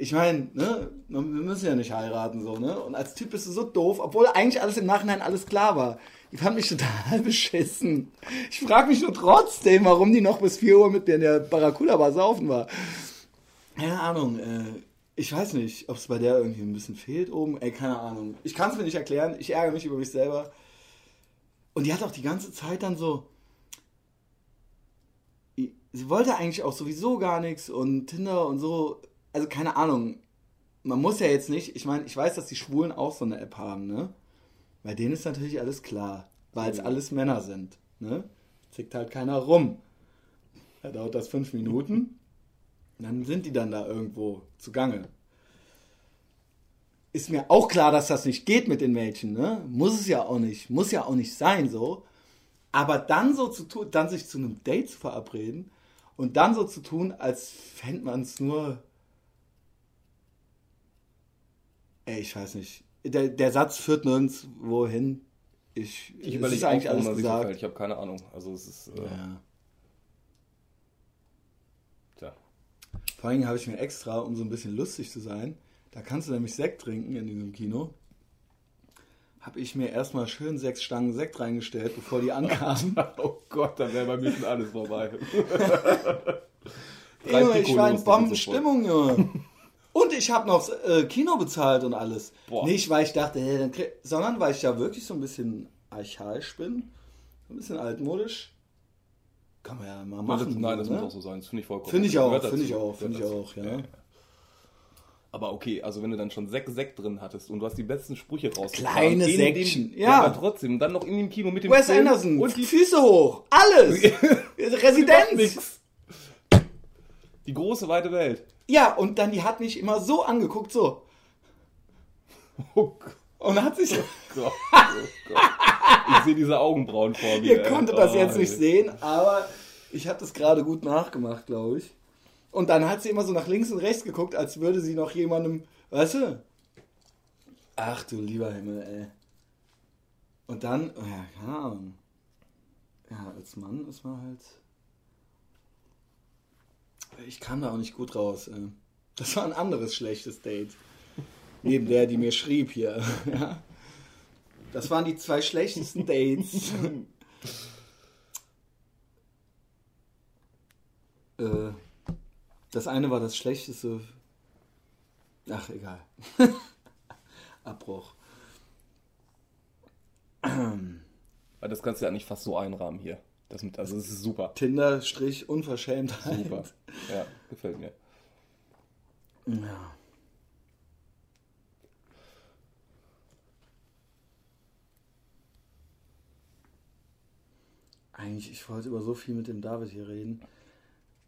ich meine, ne, wir müssen ja nicht heiraten, so, ne? Und als Typ bist du so doof, obwohl eigentlich alles im Nachhinein alles klar war. Die fand mich total [laughs] beschissen. Ich frage mich nur trotzdem, warum die noch bis 4 Uhr mit mir in der Barracuda Bar saufen war. Keine Ahnung, äh, ich weiß nicht, ob es bei der irgendwie ein bisschen fehlt oben. Ey, keine Ahnung. Ich kann es mir nicht erklären. Ich ärgere mich über mich selber. Und die hat auch die ganze Zeit dann so. Sie wollte eigentlich auch sowieso gar nichts und Tinder und so. Also keine Ahnung. Man muss ja jetzt nicht. Ich meine, ich weiß, dass die Schwulen auch so eine App haben, ne? Bei denen ist natürlich alles klar, weil es mhm. alles Männer sind. Ne? Zickt halt keiner rum. Da dauert das fünf Minuten, dann sind die dann da irgendwo zugange. Ist mir auch klar, dass das nicht geht mit den Mädchen, ne? Muss es ja auch nicht, muss ja auch nicht sein so. Aber dann so zu tun, dann sich zu einem Date zu verabreden und dann so zu tun, als fände man es nur. Ey, ich weiß nicht der, der Satz führt nirgendwo hin. Ich, ich überlege eigentlich alles gesagt. Ich habe keine Ahnung. Also es ist. Äh, ja. Tja. Vor allem habe ich mir extra, um so ein bisschen lustig zu sein, da kannst du nämlich Sekt trinken in diesem Kino. Habe ich mir erstmal schön sechs Stangen Sekt reingestellt, bevor die ankamen. [laughs] oh Gott, dann wäre bei mir schon alles vorbei. [laughs] Junge, ich war in Bombenstimmung, Junge. [laughs] Ich habe noch äh, Kino bezahlt und alles. Boah. Nicht, weil ich dachte, hey, dann krieg, sondern weil ich ja wirklich so ein bisschen archaisch bin. So ein bisschen altmodisch. Kann man ja mal machen. Nein, das ne? muss auch so sein. Das finde ich vollkommen. Finde ich auch, finde ich auch, finde ich auch, ja. ja. Aber okay, also wenn du dann schon sechs Sekt drin hattest und du hast die besten Sprüche rausgebracht. Kleine Säckchen, ja. ja. Aber trotzdem, dann noch in dem Kino mit dem Wes Film Anderson und die Füße hoch, alles. [laughs] Residenz. Die große weite Welt. Ja, und dann die hat mich immer so angeguckt, so. Oh Gott. Und hat sich. Oh Gott, oh Gott. Ich sehe diese Augenbrauen vor mir. Ihr konntet das oh, jetzt nicht sehen, aber ich habe das gerade gut nachgemacht, glaube ich. Und dann hat sie immer so nach links und rechts geguckt, als würde sie noch jemandem. Weißt du? Ach du lieber Himmel, ey. Und dann, ja, keine Ahnung. Ja, als Mann ist man halt ich kam da auch nicht gut raus. Äh. Das war ein anderes schlechtes Date. Neben der, die mir schrieb hier. [laughs] Das waren die zwei schlechtesten Dates. [laughs] Äh, das eine war das schlechteste. Ach, egal. [laughs] Abbruch. Das kannst du ja nicht fast so einrahmen hier. Das, also das ist super. Tinder Strich Unverschämtheit. Super. Ja, gefällt mir. Ja. Eigentlich, ich wollte über so viel mit dem David hier reden.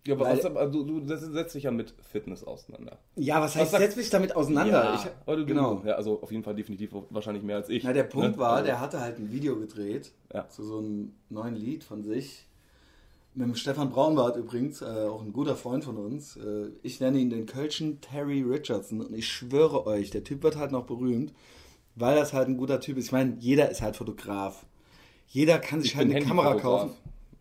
Ja, aber, was, aber du, du setzt dich ja mit Fitness auseinander. Ja, was heißt, was setzt mich damit auseinander? Ja, ich, du, genau. Ja, also auf jeden Fall definitiv wahrscheinlich mehr als ich. Na, der Punkt ne? war, also. der hatte halt ein Video gedreht ja. zu so einem neuen Lied von sich. Mit dem Stefan Braunbart übrigens, äh, auch ein guter Freund von uns. Äh, ich nenne ihn den Kölschen Terry Richardson und ich schwöre euch, der Typ wird halt noch berühmt, weil das halt ein guter Typ ist. Ich meine, jeder ist halt Fotograf. Jeder kann sich ich halt eine Kamera kaufen.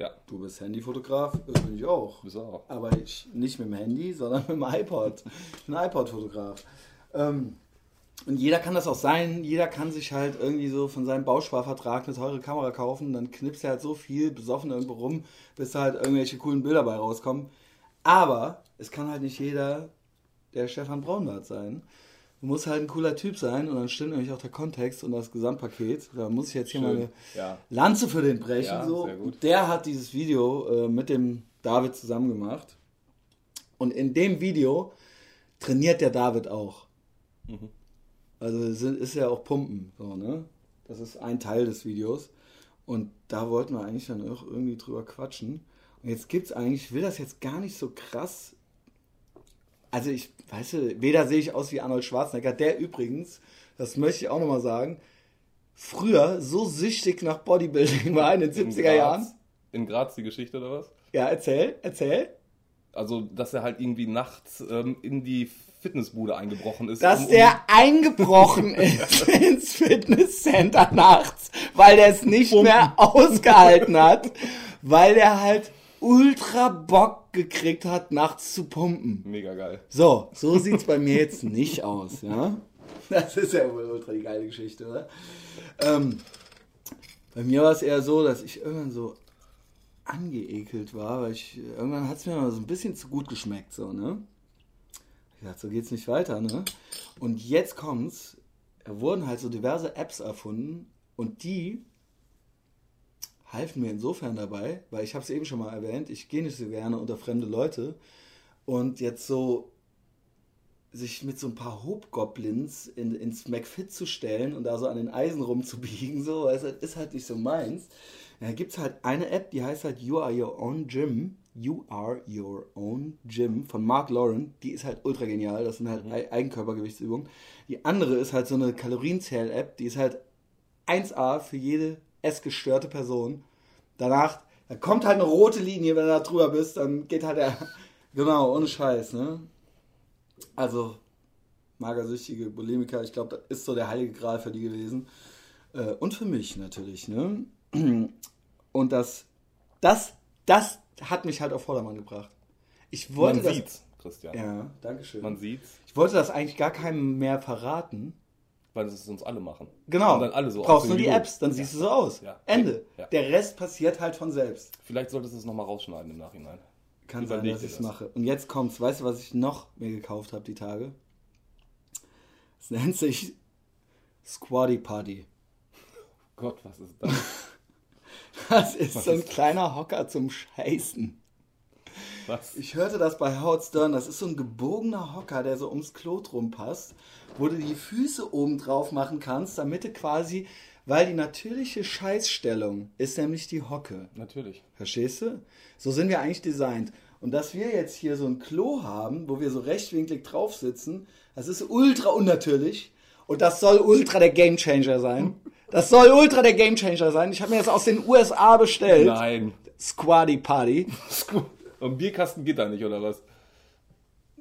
Ja. Du bist Handyfotograf, das bin ich auch. Bist auch. Aber ich nicht mit dem Handy, sondern [laughs] mit dem iPod. Ich bin iPod-Fotograf. Ähm, und jeder kann das auch sein, jeder kann sich halt irgendwie so von seinem Bausparvertrag eine teure Kamera kaufen, dann knippst er halt so viel besoffen irgendwo rum, bis halt irgendwelche coolen Bilder bei rauskommen. Aber es kann halt nicht jeder der Stefan Braunbart sein. Du musst halt ein cooler Typ sein und dann stimmt nämlich auch der Kontext und das Gesamtpaket. Da muss ich jetzt hier Schön. mal eine ja. Lanze für den brechen. Ja, so. Der hat dieses Video äh, mit dem David zusammen gemacht. Und in dem Video trainiert der David auch. Mhm. Also ist ja auch Pumpen. So, ne? Das ist ein Teil des Videos. Und da wollten wir eigentlich dann auch irgendwie drüber quatschen. Und jetzt gibt es eigentlich, ich will das jetzt gar nicht so krass. Also ich, weißt du, weder sehe ich aus wie Arnold Schwarzenegger, der übrigens, das möchte ich auch nochmal sagen, früher so süchtig nach Bodybuilding war in den 70er Graz, Jahren. In Graz die Geschichte oder was? Ja, erzähl, erzähl. Also, dass er halt irgendwie nachts ähm, in die Fitnessbude eingebrochen ist. Dass um, um der eingebrochen [laughs] ist ins Fitnesscenter nachts, weil der es nicht Pumpen. mehr ausgehalten hat, weil der halt ultra Bock gekriegt hat, nachts zu pumpen. Mega geil. So, so sieht's bei mir jetzt nicht aus, ja. Das ist ja wohl ultra die geile Geschichte, oder? Ähm, bei mir war es eher so, dass ich irgendwann so angeekelt war, weil ich irgendwann hat es mir mal so ein bisschen zu gut geschmeckt, so, ne? Ich dachte, so geht's nicht weiter, ne? Und jetzt kommt's, da wurden halt so diverse Apps erfunden und die halfen mir insofern dabei, weil ich habe es eben schon mal erwähnt, ich gehe nicht so gerne unter fremde Leute und jetzt so sich mit so ein paar Hobgoblins in, ins McFit zu stellen und da so an den Eisen rumzubiegen, so, das ist halt nicht so meins. Da gibt es halt eine App, die heißt halt You Are Your Own Gym. You Are Your Own Gym von Mark Lauren. Die ist halt ultra genial. Das sind halt mhm. Eigenkörpergewichtsübungen. Die andere ist halt so eine Kalorienzähl-App. Die ist halt 1A für jede essgestörte Person. Danach, da kommt halt eine rote Linie, wenn du da drüber bist, dann geht halt der. [laughs] Genau, ohne Scheiß, ne? Also, magersüchtige Bulimiker, ich glaube, das ist so der heilige Gral für die gewesen. Äh, und für mich natürlich, ne? [clears throat] Und das, das, das hat mich halt auf Vordermann gebracht. Ich wollte Man das, sieht's, Christian. Ja, danke schön. Man sieht's. Ich wollte das eigentlich gar keinem mehr verraten. Weil es uns alle machen. Genau. Und dann alle so Brauchst nur die Apps, dann siehst du so aus. Ja. Ende. Ja. Der Rest passiert halt von selbst. Vielleicht solltest du es nochmal rausschneiden im Nachhinein. Kann Überleg sein, dass ich es mache. Und jetzt kommt's. Weißt du, was ich noch mir gekauft habe die Tage? Es nennt sich Squatty Party. Gott, was ist das? [laughs] Das ist Was so ein ist kleiner Hocker zum Scheißen. Was? Ich hörte das bei Howard Stern. Das ist so ein gebogener Hocker, der so ums Klo drum passt, wo du die Füße oben drauf machen kannst, damit du quasi, weil die natürliche Scheißstellung ist nämlich die Hocke. Natürlich. Verstehst du? So sind wir eigentlich designt. Und dass wir jetzt hier so ein Klo haben, wo wir so rechtwinklig drauf sitzen, das ist ultra unnatürlich. Und das soll ultra der Gamechanger sein. Das soll ultra der Gamechanger sein. Ich habe mir das aus den USA bestellt. Nein. Squaddy Party. [laughs] Und Bierkasten geht da nicht, oder was?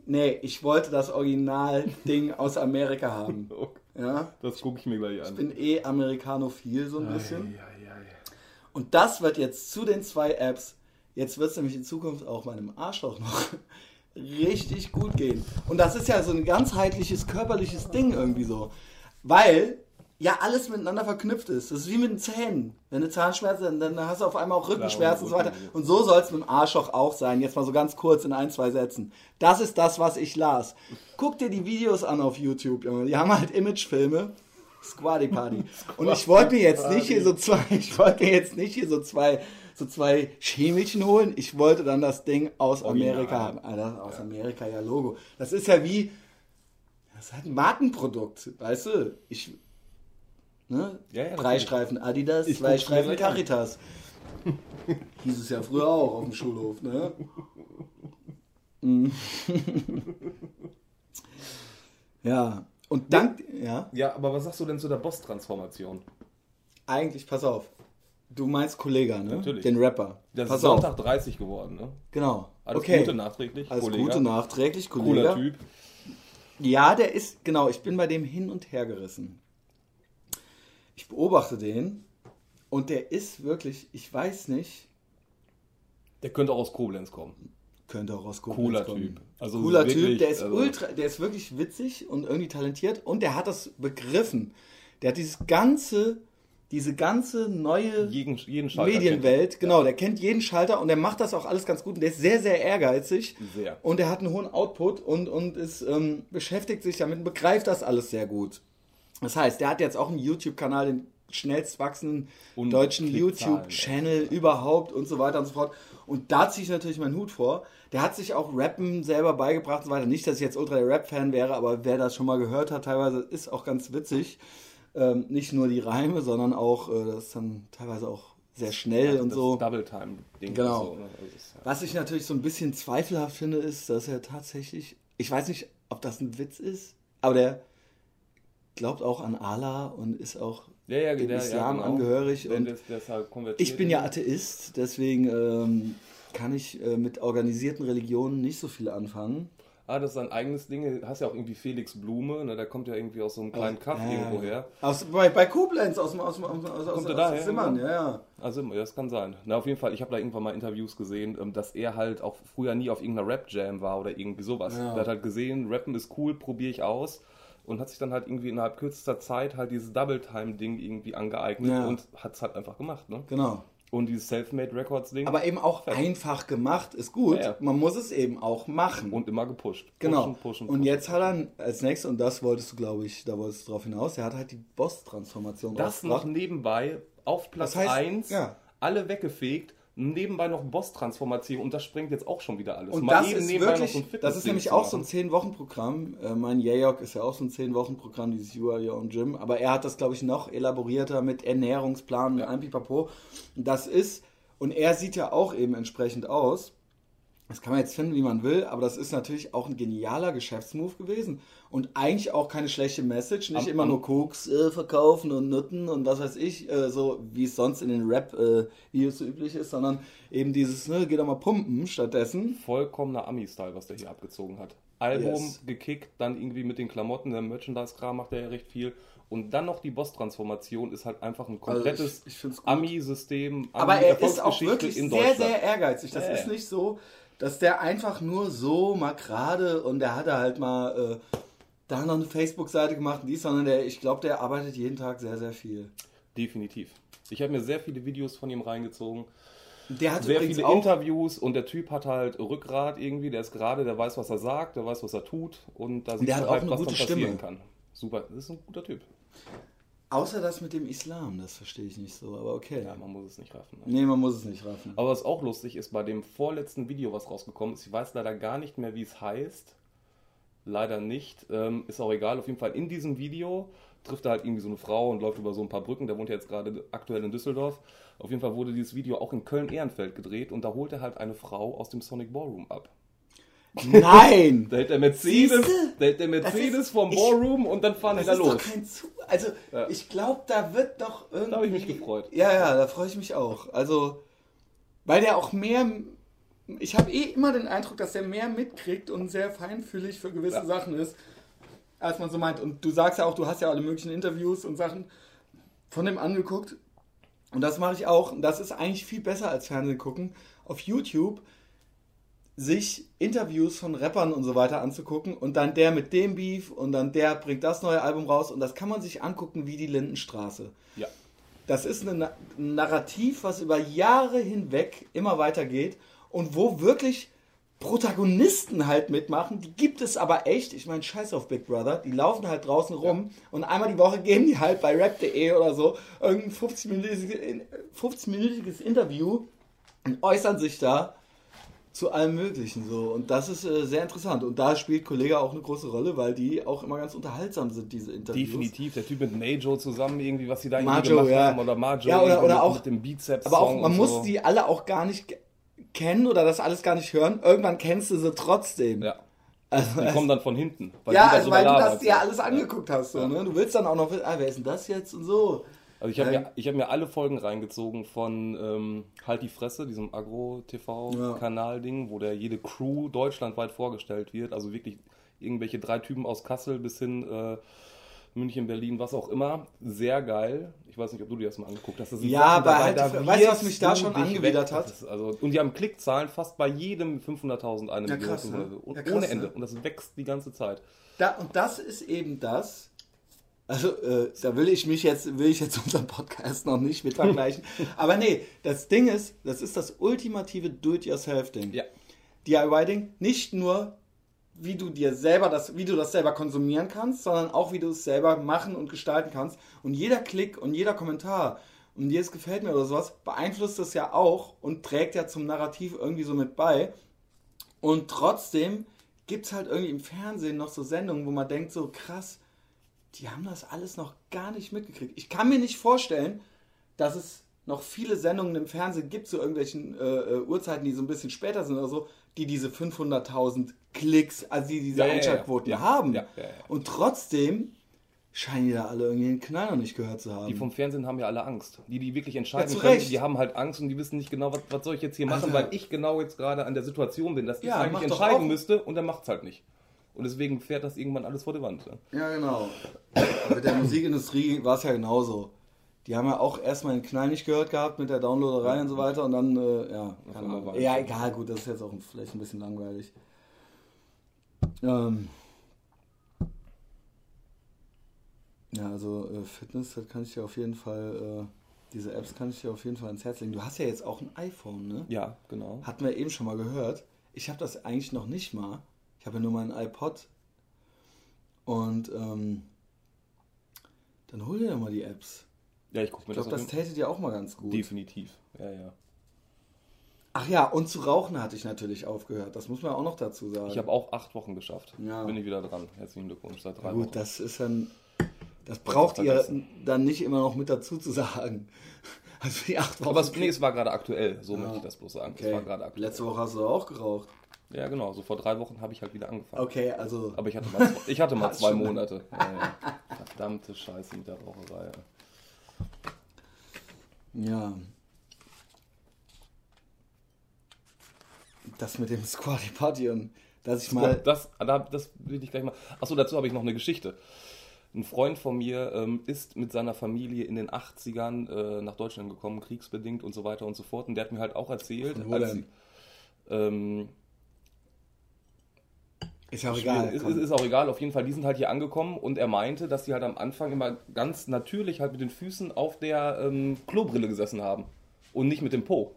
Nee, ich wollte das Original-Ding [laughs] aus Amerika haben. Ja? Das gucke ich mir gleich an. Ich bin eh Amerikanophil so ein bisschen. Ei, ei, ei. Und das wird jetzt zu den zwei Apps, jetzt wird es nämlich in Zukunft auch meinem Arschloch noch [laughs] richtig gut gehen. Und das ist ja so ein ganzheitliches körperliches Ding irgendwie so. Weil ja alles miteinander verknüpft ist. Das ist wie mit den Zähnen. Wenn du Zahnschmerzen hast, dann hast du auf einmal auch Rückenschmerzen und so weiter. Und so soll es mit dem Arschloch auch sein. Jetzt mal so ganz kurz in ein, zwei Sätzen. Das ist das, was ich las. Guck dir die Videos an auf YouTube, Junge. Die haben halt Imagefilme. Squatty Party. [laughs] Und ich wollte mir jetzt nicht hier so zwei, ich wollte mir jetzt nicht hier so zwei, so zwei Schemelchen holen. Ich wollte dann das Ding aus Amerika haben. Alter, aus Amerika, ja, Logo. Das ist ja wie, das ist halt ein Markenprodukt, weißt du? Ich, Ne? Ja, ja, Drei Streifen Adidas, ich zwei Streifen Caritas. [laughs] Hieß es ja früher auch auf dem Schulhof, ne? [laughs] ja. Und dann, ja. Ja, aber was sagst du denn zu der Boss-Transformation? Eigentlich, pass auf. Du meinst Kollega, ne? Natürlich. Den Rapper. Der ist Sonntag 30 geworden, ne? Genau. Alles okay. Gute nachträglich. Alles Kollega. Gute nachträglich, Kollege. Cooler Typ. Ja, der ist, genau, ich bin bei dem hin und her gerissen ich beobachte den und der ist wirklich, ich weiß nicht. Der könnte auch aus Koblenz kommen. Könnte auch aus Koblenz Cooler kommen. Typ. Also Cooler wirklich, Typ, der ist also ultra, der ist wirklich witzig und irgendwie talentiert und der hat das begriffen. Der hat dieses ganze diese ganze neue jeden, jeden Medienwelt, genau, ja. der kennt jeden Schalter und der macht das auch alles ganz gut und der ist sehr, sehr ehrgeizig sehr. und der hat einen hohen Output und, und ist, ähm, beschäftigt sich damit und begreift das alles sehr gut. Das heißt, der hat jetzt auch einen YouTube-Kanal, den schnellst wachsenden und deutschen YouTube-Channel überhaupt und so weiter und so fort. Und da ziehe ich natürlich meinen Hut vor. Der hat sich auch Rappen selber beigebracht und so weiter. Nicht, dass ich jetzt ultra der Rap-Fan wäre, aber wer das schon mal gehört hat, teilweise ist auch ganz witzig. Ähm, nicht nur die Reime, sondern auch, äh, das ist dann teilweise auch sehr schnell ja, und so. Double-Time-Ding. Genau. So, ne? ja. Was ich natürlich so ein bisschen zweifelhaft finde, ist, dass er tatsächlich, ich weiß nicht, ob das ein Witz ist, aber der glaubt auch an Allah und ist auch ja, ja, dem der, Islam ja, genau. angehörig. Das halt ich bin ja Atheist, deswegen ähm, kann ich äh, mit organisierten Religionen nicht so viel anfangen. Ah, das ist ein eigenes Ding. Du hast ja auch irgendwie Felix Blume, ne? der kommt ja irgendwie aus so einem kleinen Kaff äh, irgendwo her. Aus, bei, bei Koblenz, aus, aus, aus, aus, kommt aus, aus Zimmern, ja, ja. Also, das kann sein. Na, auf jeden Fall, ich habe da irgendwann mal Interviews gesehen, ähm, dass er halt auch früher nie auf irgendeiner Rap-Jam war oder irgendwie sowas. Ja. Der hat halt gesehen, Rappen ist cool, probiere ich aus und hat sich dann halt irgendwie innerhalb kürzester Zeit halt dieses Double-Time-Ding irgendwie angeeignet ja. und hat es halt einfach gemacht. Ne? Genau. Und dieses Self-Made Records-Ding. Aber eben auch fest. einfach gemacht ist gut. Ja, ja. Man muss es eben auch machen. Und immer gepusht. Pushen, genau. Pushen, pushen, und jetzt hat er als nächstes, und das wolltest du, glaube ich, da wolltest du drauf hinaus, er hat halt die Boss-Transformation Das noch nebenbei auf Platz das heißt, 1, ja. alle weggefegt nebenbei noch Boss-Transformation und das sprengt jetzt auch schon wieder alles. Und Mal das ist wirklich, so das ist nämlich auch so ein 10-Wochen-Programm. Äh, mein Jayok ist ja auch so ein 10-Wochen-Programm, dieses You Are Your Own Gym, aber er hat das, glaube ich, noch elaborierter mit Ernährungsplan ja. und allem Pipapo. Das ist, und er sieht ja auch eben entsprechend aus, das kann man jetzt finden, wie man will, aber das ist natürlich auch ein genialer Geschäftsmove gewesen. Und eigentlich auch keine schlechte Message. Nicht am, immer nur Koks äh, verkaufen und Nutten und was weiß ich, äh, so wie es sonst in den Rap-Videos äh, so üblich ist, sondern eben dieses, ne, geh doch mal pumpen stattdessen. Vollkommener Ami-Style, was der hier abgezogen hat. Album yes. gekickt, dann irgendwie mit den Klamotten, der Merchandise-Kram macht er ja recht viel. Und dann noch die Boss-Transformation ist halt einfach ein komplettes also Ami-System. Aber er ist auch wirklich sehr, sehr ehrgeizig. Das ja, ist nicht so, dass der einfach nur so mal gerade und der hatte halt mal äh, da noch eine Facebook-Seite gemacht und dies, sondern der, ich glaube, der arbeitet jeden Tag sehr, sehr viel. Definitiv. Ich habe mir sehr viele Videos von ihm reingezogen. Der hat sehr viele Interviews und der Typ hat halt Rückgrat irgendwie, der ist gerade, der weiß, was er sagt, der weiß, was er tut und da sieht man halt, was dann passieren Stimme. kann. Super, das ist ein guter Typ. Außer das mit dem Islam, das verstehe ich nicht so, aber okay. Ja, man muss es nicht raffen. Ne? Nee, man muss es nicht raffen. Aber was auch lustig ist, bei dem vorletzten Video, was rausgekommen ist, ich weiß leider gar nicht mehr, wie es heißt. Leider nicht. Ähm, ist auch egal. Auf jeden Fall in diesem Video trifft er halt irgendwie so eine Frau und läuft über so ein paar Brücken. Der wohnt ja jetzt gerade aktuell in Düsseldorf. Auf jeden Fall wurde dieses Video auch in Köln-Ehrenfeld gedreht und da holt er halt eine Frau aus dem Sonic Ballroom ab. Nein! da hält der Mercedes, da hält der Mercedes ist, vom Ballroom und dann fahren die da los. Doch kein Zu also ja. ich glaube, da wird doch irgendwie. Da habe ich mich gefreut. Ja, ja, da freue ich mich auch. Also, weil der auch mehr. Ich habe eh immer den Eindruck, dass der mehr mitkriegt und sehr feinfühlig für gewisse ja. Sachen ist, als man so meint. Und du sagst ja auch, du hast ja alle möglichen Interviews und Sachen von dem angeguckt. Und das mache ich auch. Und das ist eigentlich viel besser als Fernsehen gucken. Auf YouTube sich Interviews von Rappern und so weiter anzugucken und dann der mit dem Beef und dann der bringt das neue Album raus und das kann man sich angucken wie die Lindenstraße. Ja. Das ist ein Narrativ, was über Jahre hinweg immer weitergeht und wo wirklich Protagonisten halt mitmachen, die gibt es aber echt. Ich meine, scheiß auf Big Brother, die laufen halt draußen rum ja. und einmal die Woche geben die halt bei rap.de oder so irgendein 50-minütiges 50 Interview und äußern sich da zu allem Möglichen so. Und das ist äh, sehr interessant. Und da spielt Kollege auch eine große Rolle, weil die auch immer ganz unterhaltsam sind, diese Interviews. Definitiv. Der Typ mit Majo zusammen, irgendwie, was sie da Majo, gemacht ja. haben. Oder Majo ja, oder, oder mit, auch, mit dem Bizeps. Aber auch, man muss so. die alle auch gar nicht kennen oder das alles gar nicht hören. Irgendwann kennst du sie trotzdem. Ja. Also, die kommen dann von hinten. Weil ja, also, weil du das dir alles angeguckt hast. So, ne? Du willst dann auch noch, ah, wer ist denn das jetzt und so. Also ich habe mir, hab mir alle Folgen reingezogen von ähm, Halt die Fresse, diesem Agro-TV-Kanal-Ding, wo der jede Crew deutschlandweit vorgestellt wird. Also wirklich irgendwelche drei Typen aus Kassel bis hin äh, München, Berlin, was auch immer. Sehr geil. Ich weiß nicht, ob du dir das mal angeguckt hast. Ja, aber halt, da weißt du, was mich da schon angewidert hat? also, und die haben Klickzahlen fast bei jedem 500.000, eine ja, Million. ne? und ja, krass, ohne Ende. Ne? Und das wächst die ganze Zeit. Da, und das ist eben das, Also äh, da will ich mich jetzt, will ich jetzt [laughs] unseren Podcast noch nicht mit vergleichen. [laughs] Aber nee, das Ding ist, das ist das ultimative Do-it-yourself-Ding. Ja. DIY-Ding, nicht nur wie du dir selber das, wie du das selber konsumieren kannst, sondern auch wie du es selber machen und gestalten kannst. Und jeder Klick und jeder Kommentar und jedes gefällt mir oder sowas beeinflusst das ja auch und trägt ja zum Narrativ irgendwie so mit bei. Und trotzdem gibt es halt irgendwie im Fernsehen noch so Sendungen, wo man denkt so krass, die haben das alles noch gar nicht mitgekriegt. Ich kann mir nicht vorstellen, dass es noch viele Sendungen im Fernsehen gibt zu irgendwelchen äh, äh Uhrzeiten, die so ein bisschen später sind oder so, die diese 500.000 Klicks, also die diese ja, Einschaltquoten ja, ja. haben. Und trotzdem scheinen die da alle irgendwie den Knall noch nicht gehört zu haben. Die vom Fernsehen haben ja alle Angst. Die, die wirklich entscheiden können, Recht. die haben halt Angst und die wissen nicht genau, was, was soll ich jetzt hier machen, also, weil ich genau jetzt gerade an der Situation bin, dass ich eigentlich entscheiden müsste und macht es halt nicht. Und deswegen fährt das irgendwann alles vor die Wand. Ja, genau. mit der Musikindustrie war es ja genauso. Die haben ja auch erstmal den Knall nicht gehört gehabt mit der Downloaderei und so weiter und dann, äh, ja, ja, egal, gut, das ist jetzt auch vielleicht ein bisschen langweilig. Ähm, ja, also äh, Fitness, das kann ich dir auf jeden Fall, äh, diese Apps kann ich dir auf jeden Fall ans Herz legen. Du hast ja jetzt auch ein iPhone, ne? Ja, genau. Hatten wir eben schon mal gehört. Ich habe das eigentlich noch nicht mal. Ich habe ja nur meinen iPod. Und ähm, dann hol dir doch mal die Apps. Ja, ich gucke mir ich glaub, das an. Ich glaube, das täte dir auch mal ganz gut. Definitiv, ja, ja. Ach ja, und zu rauchen hatte ich natürlich aufgehört. Das muss man auch noch dazu sagen. Ich habe auch acht Wochen geschafft. Ja. Bin ich wieder dran. Herzlichen Glückwunsch. Seit drei ja, gut, Wochen. das ist dann. Das braucht ihr dann nicht immer noch mit dazu zu sagen. [laughs] Also die acht Wochen. Aber es, nee, es war gerade aktuell. So ja. möchte ich das bloß sagen. Okay. Es war gerade aktuell. Letzte Woche hast du auch geraucht. Ja, genau. So vor drei Wochen habe ich halt wieder angefangen. Okay, also. Aber ich hatte mal, zwei, ich hatte mal [laughs] zwei Monate. [laughs] Ja, Verdammte Scheiße mit der Raucherei. Ja. Das mit dem Squatty Party und dass ich mal. Das, das will ich gleich mal. Achso, dazu habe ich noch eine Geschichte. Ein Freund von mir ähm, ist mit seiner Familie in den 80ern äh, nach Deutschland gekommen, kriegsbedingt und so weiter und so fort. Und der hat mir halt auch erzählt, als sie, ähm, ist ja auch egal. Ist, ist, ist, auch egal, auf jeden Fall, die sind halt hier angekommen und er meinte, dass die halt am Anfang immer ganz natürlich halt mit den Füßen auf der ähm, Klobrille gesessen haben und nicht mit dem Po.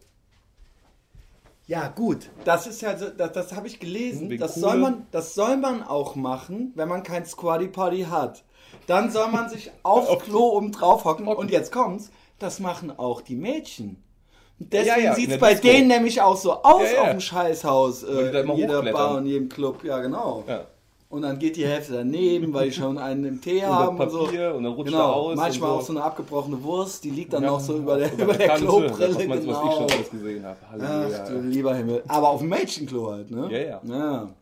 Ja, gut, das ist ja, das, das habe ich gelesen. Das soll, man, das soll man auch machen, wenn man kein Squatty Party hat. Dann soll man sich [laughs] aufs Klo um drauf hocken. Und jetzt kommt's, das machen auch die Mädchen. Deswegen ja, ja, sieht es bei denen nämlich auch so aus ja, auf dem Scheißhaus. Äh, in jeder Bar und jedem Club, ja genau. Und dann geht die Hälfte daneben, weil die schon einen im Tee [laughs] haben und, so. und dann rutscht genau. aus. Manchmal so. auch so eine abgebrochene Wurst, die liegt dann noch so über der, über der Klobrille. Das genau. was ich schon alles gesehen habe. Halleluja. Ach du lieber Himmel. Aber auf dem Mädchenklo halt, ne? Ja, ja. Ja.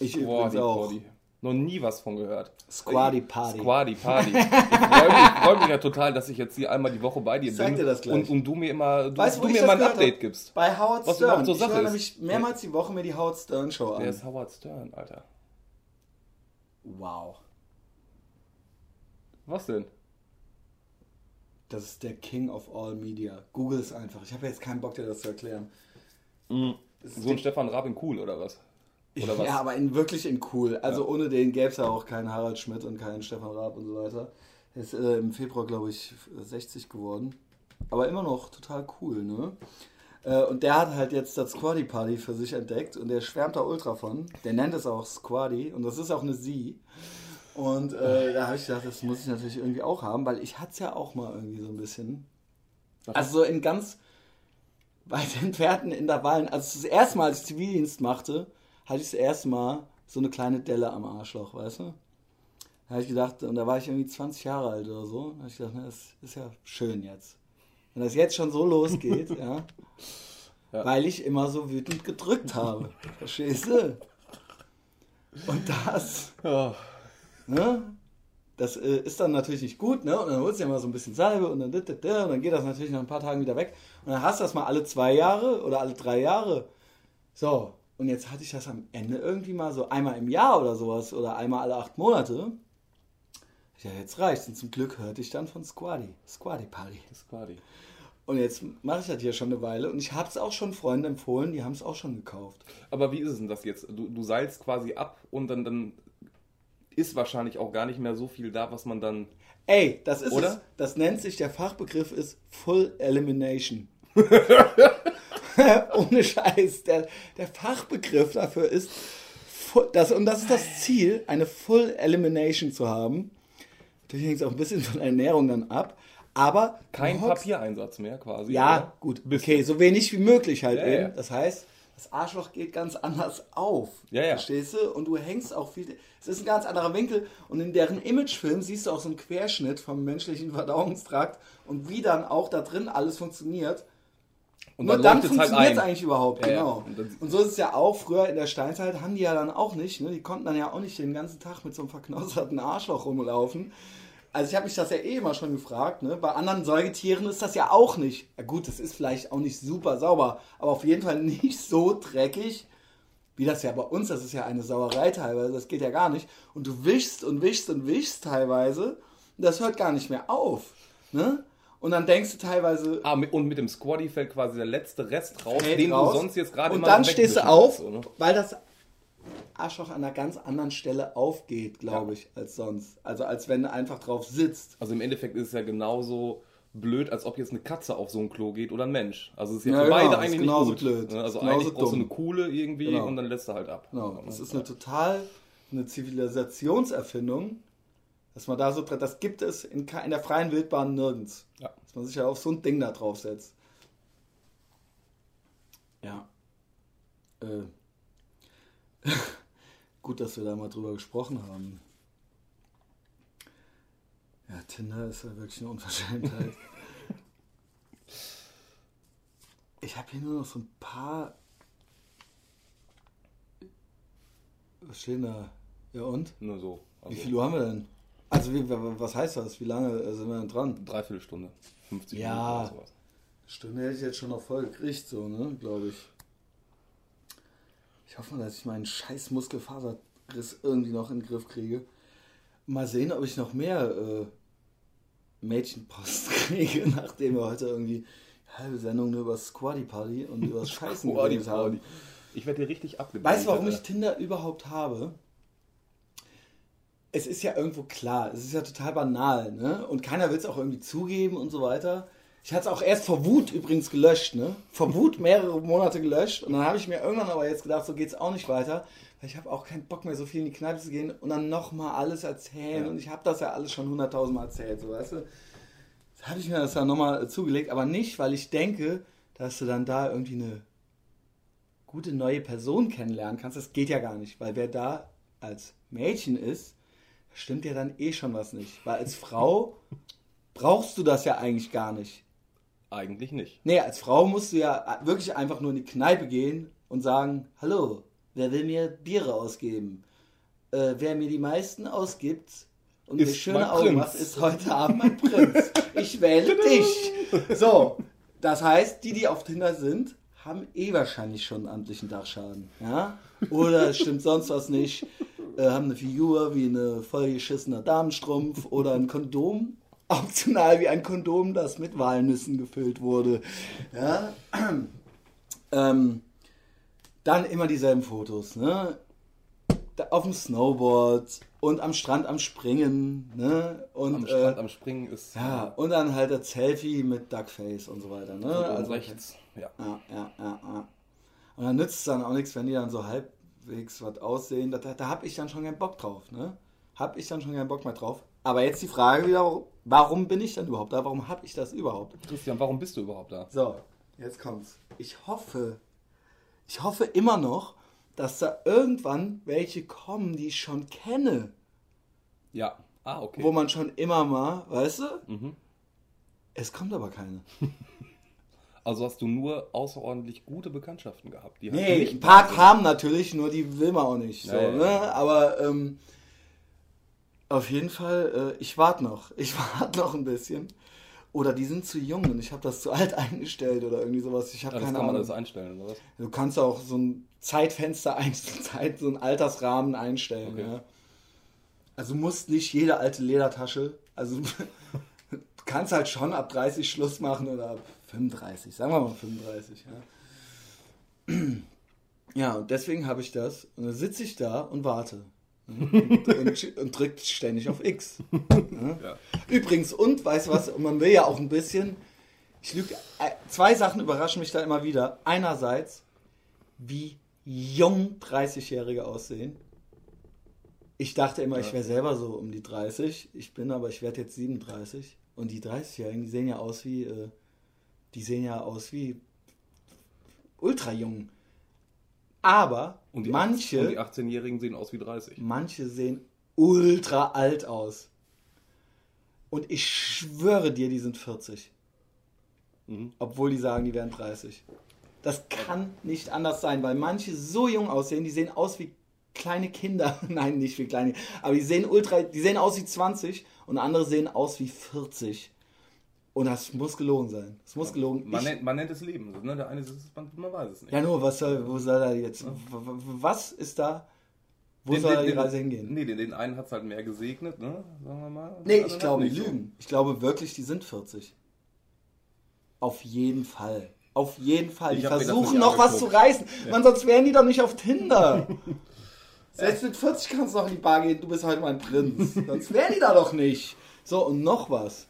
Ich übrigens auch. Body. Noch nie was von gehört. Squaddy Party. Squaddy Party. Ich freue mich, freu mich, ja total, dass ich jetzt hier einmal die Woche bei dir bin. Dir das gleich. Und, und du mir immer, du, weißt, du mir immer ein Update hab? gibst. Bei Howard was Stern. So ich höre nämlich mehrmals die Woche mir die Howard Stern Show an. Wer ist Howard Stern, Alter? Wow. Was denn? Das ist der King of all Media. Google es einfach. Ich habe jetzt keinen Bock, dir das zu erklären. Mhm. So ein Stefan Raab in cool, oder was? Oder was? Ja, aber in, wirklich in cool. Also ja. ohne den gäbe es ja auch keinen Harald Schmidt und keinen Stefan Raab und so weiter. Er ist äh, im Februar, glaube ich, 60 geworden. Aber immer noch total cool, ne? Äh, und der hat halt jetzt das Squaddy Party für sich entdeckt und der schwärmt da ultra von. Der nennt es auch Squaddy und das ist auch eine Sie. Und äh, da habe ich gedacht, das muss ich natürlich irgendwie auch haben, weil ich hatte es ja auch mal irgendwie so ein bisschen. Also so in ganz weit [laughs] entfernten Intervallen. Also das erste Mal, als ich Zivildienst machte, hatte ich das erste Mal so eine kleine Delle am Arschloch, weißt du? Da habe ich gedacht, und da war ich irgendwie 20 Jahre alt oder so, da habe ich gedacht, na, das ist ja schön jetzt. Wenn das jetzt schon so losgeht, ja, ja, weil ich immer so wütend gedrückt habe. Verstehst du? Und das, ja. ne? Das äh, ist dann natürlich nicht gut, ne? Und dann holst du ja mal so ein bisschen Salbe und dann, und dann geht das natürlich nach ein paar Tagen wieder weg. Und dann hast du das mal alle zwei Jahre oder alle drei Jahre. So, und jetzt hatte ich das am Ende irgendwie mal so einmal im Jahr oder sowas oder einmal alle acht Monate. Ja, jetzt reicht's. Und zum Glück hörte ich dann von Squaddy. Squaddy Party. Squaddy. Und jetzt mache ich das hier schon eine Weile und ich habe es auch schon Freunden empfohlen, die haben es auch schon gekauft. Aber wie ist es denn das jetzt? Du, du seilst quasi ab und dann, dann ist wahrscheinlich auch gar nicht mehr so viel da, was man dann. Ey, das ist Oder? Es, das nennt sich, der Fachbegriff ist Full Elimination. [laughs] [laughs] Ohne Scheiß. Der, der Fachbegriff dafür ist, das, und das ist das Ziel, eine Full Elimination zu haben. Natürlich hängt es auch ein bisschen von Ernährung dann ab. Aber. Kein Papiereinsatz mehr quasi. Ja, oder? gut. Okay, so wenig wie möglich halt ja, eben. Ja. Das heißt, das Arschloch geht ganz anders auf. Ja, ja. Verstehst du? Und du hängst auch viel. Es ist ein ganz anderer Winkel. Und in deren Imagefilm siehst du auch so einen Querschnitt vom menschlichen Verdauungstrakt und wie dann auch da drin alles funktioniert. Und Nur dann, dann funktioniert es halt eigentlich überhaupt, ja, genau. Ja. Und, und, so ist es ja auch, früher in der Steinzeit haben die ja dann auch nicht, ne? die konnten dann ja auch nicht den ganzen Tag mit so einem verknosperten Arschloch rumlaufen. Also ich habe mich das ja eh immer schon gefragt, ne? bei anderen Säugetieren ist das ja auch nicht. Ja gut, das ist vielleicht auch nicht super sauber, aber auf jeden Fall [laughs] nicht so dreckig, wie das ja bei uns, das ist ja eine Sauerei teilweise, das geht ja gar nicht. Und du wischst und wischst und wischst teilweise und das hört gar nicht mehr auf. Ne? Und dann denkst du teilweise. Ah, und mit dem Squaddy fällt quasi der letzte Rest raus, den raus. du sonst jetzt gerade Und dann stehst du auf, so, ne? weil das Arschloch an einer ganz anderen Stelle aufgeht, glaube ja. ich, als sonst. Also als wenn du einfach drauf sitzt. Also im Endeffekt ist es ja genauso blöd, als ob jetzt eine Katze auf so ein Klo geht oder ein Mensch. Also es ist ja, ja für genau, beide eigentlich nicht gut. Blöd. Ne? Also eigentlich brauchst du eine coole irgendwie genau. und dann lässt du halt ab. Genau. Das ist eine total eine Zivilisationserfindung dass man da so, das gibt es in, in der freien Wildbahn nirgends. Ja. Dass man sich ja auf so ein Ding da draufsetzt. Ja. Äh. [laughs] Gut, dass wir da mal drüber gesprochen haben. Ja, Tinder ist ja wirklich eine Unverschämtheit. [laughs] ich habe hier nur noch so ein paar. Was steht da? Ja und? Nur so. Also Wie viel Uhr haben wir denn? Also wie, was heißt das? Wie lange sind wir denn dran? Dreiviertel Stunde. 50 ja, Minuten oder sowas. Stunde hätte ich jetzt schon noch voll gekriegt, so, ne, glaube ich. Ich hoffe mal, dass ich meinen scheiß Muskelfaserriss irgendwie noch in den Griff kriege. Mal sehen, ob ich noch mehr äh, Mädchenpost [laughs] kriege, nachdem wir heute irgendwie halbe Sendung nur über Squatty Party und über das [laughs] Scheißen geredet haben. Ich werde dir richtig abgebildet. Weißt du, warum ich Tinder überhaupt habe? Es ist ja irgendwo klar, es ist ja total banal, ne? Und keiner will es auch irgendwie zugeben und so weiter. Ich hatte es auch erst vor Wut übrigens gelöscht, ne? Vor Wut mehrere Monate gelöscht. Und dann habe ich mir irgendwann aber jetzt gedacht, so geht es auch nicht weiter. Weil ich habe auch keinen Bock mehr, so viel in die Kneipe zu gehen und dann nochmal alles erzählen. Ja. Und ich habe das ja alles schon hunderttausendmal erzählt, so weißt du. Jetzt habe ich mir das ja nochmal zugelegt, aber nicht, weil ich denke, dass du dann da irgendwie eine gute neue Person kennenlernen kannst. Das geht ja gar nicht, weil wer da als Mädchen ist, stimmt ja dann eh schon was nicht. Weil als Frau brauchst du das ja eigentlich gar nicht. Eigentlich nicht. Nee, als Frau musst du ja wirklich einfach nur in die Kneipe gehen und sagen, hallo, wer will mir Biere ausgeben? Äh, wer mir die meisten ausgibt und ist mir schöne Augen macht, ist heute Abend mein Prinz. Ich wähle dich. So, das heißt, die, die auf Tinder sind, haben eh wahrscheinlich schon einen amtlichen Dachschaden. Ja? Oder es stimmt sonst was nicht äh, haben eine Figur wie eine vollgeschissener Damenstrumpf oder ein Kondom. [laughs] Optional wie ein Kondom, das mit Walnüssen gefüllt wurde. Ja. [clears throat] Ähm, dann immer dieselben Fotos. Ne? auf dem Snowboard und am Strand am Springen. Ne? Und, am Strand äh, am Springen ist. Ja, und dann halt das Selfie mit Duckface und so weiter. Ne? Also, rechts, ja. Ja, ja, ja, ja. Und dann nützt es dann auch nichts, wenn die dann so halb halbwegs was aussehen, da, da habe ich dann schon keinen Bock drauf. Ne? Habe ich dann schon keinen Bock mehr drauf. Aber jetzt die Frage wieder, warum bin ich dann überhaupt da? Warum habe ich das überhaupt? Christian, warum bist du überhaupt da? So, jetzt kommt's. Ich hoffe, ich hoffe immer noch, dass da irgendwann welche kommen, die ich schon kenne. Ja, ah, okay. Wo man schon immer mal, weißt du? Mhm. Es kommt aber keine. [laughs] Also hast du nur außerordentlich gute Bekanntschaften gehabt. Die nee, ein paar kamen natürlich, nur die will man auch nicht. So, ja, ne? Aber ähm, auf jeden Fall, äh, ich warte noch. [laughs] Ich warte noch ein bisschen. Oder die sind zu jung und ich habe das zu alt [laughs] eingestellt oder irgendwie sowas. Ich habe ja, keine kann man das einstellen oder was? Du kannst auch so ein Zeitfenster [laughs] einstellen, so einen Altersrahmen einstellen. Okay. Ja. Also musst nicht jede alte Ledertasche, also du kannst halt schon ab 30 Schluss machen oder ab 35, sagen wir mal 35, ja. Ja, und deswegen habe ich das. Und dann sitze ich da und warte. und, und, und, drückt ständig auf X. Ja? Übrigens, und weißt du was, man will ja auch ein bisschen, ich lüge, äh, zwei Sachen überraschen mich da immer wieder. Einerseits, wie jung 30-Jährige aussehen. Ich dachte immer, ja. ich wäre selber so um die 30. Ich bin aber, ich werde jetzt 37. Und die 30-Jährigen, die sehen ja aus wie, äh, die sehen ja aus wie ultra jung. Aber und manche. 18, die 18-Jährigen sehen aus wie 30. Manche sehen ultra alt aus. Und ich schwöre dir, die sind 40. Mhm. Obwohl die sagen, die wären 30. Das kann nicht anders sein, weil manche so jung aussehen, die sehen aus wie kleine Kinder. [laughs] Nein, nicht wie kleine, aber die sehen ultra, die sehen aus wie 20 und andere sehen aus wie 40. Und das muss gelogen sein. Das muss gelogen. Man, ich, nennt, man nennt es Leben. Ne? Der eine ist es, man, man, weiß es nicht. Ja, nur, was soll, wo soll er jetzt? Was ist da? Wo den, soll den, die Reise hingehen? Nee, den, den einen hat es halt mehr gesegnet, ne? Sagen wir mal. Nee, ich glaube, die lügen. Ich glaube wirklich, die sind 40. Auf jeden Fall. Auf jeden Fall. Die versuchen noch was zu reißen. Ja. Man, sonst wären die doch nicht auf Tinder. [laughs] Selbst mit 40 kannst du doch in die Bar gehen, du bist heute mein Prinz. sonst wären die da doch nicht. So, und noch was.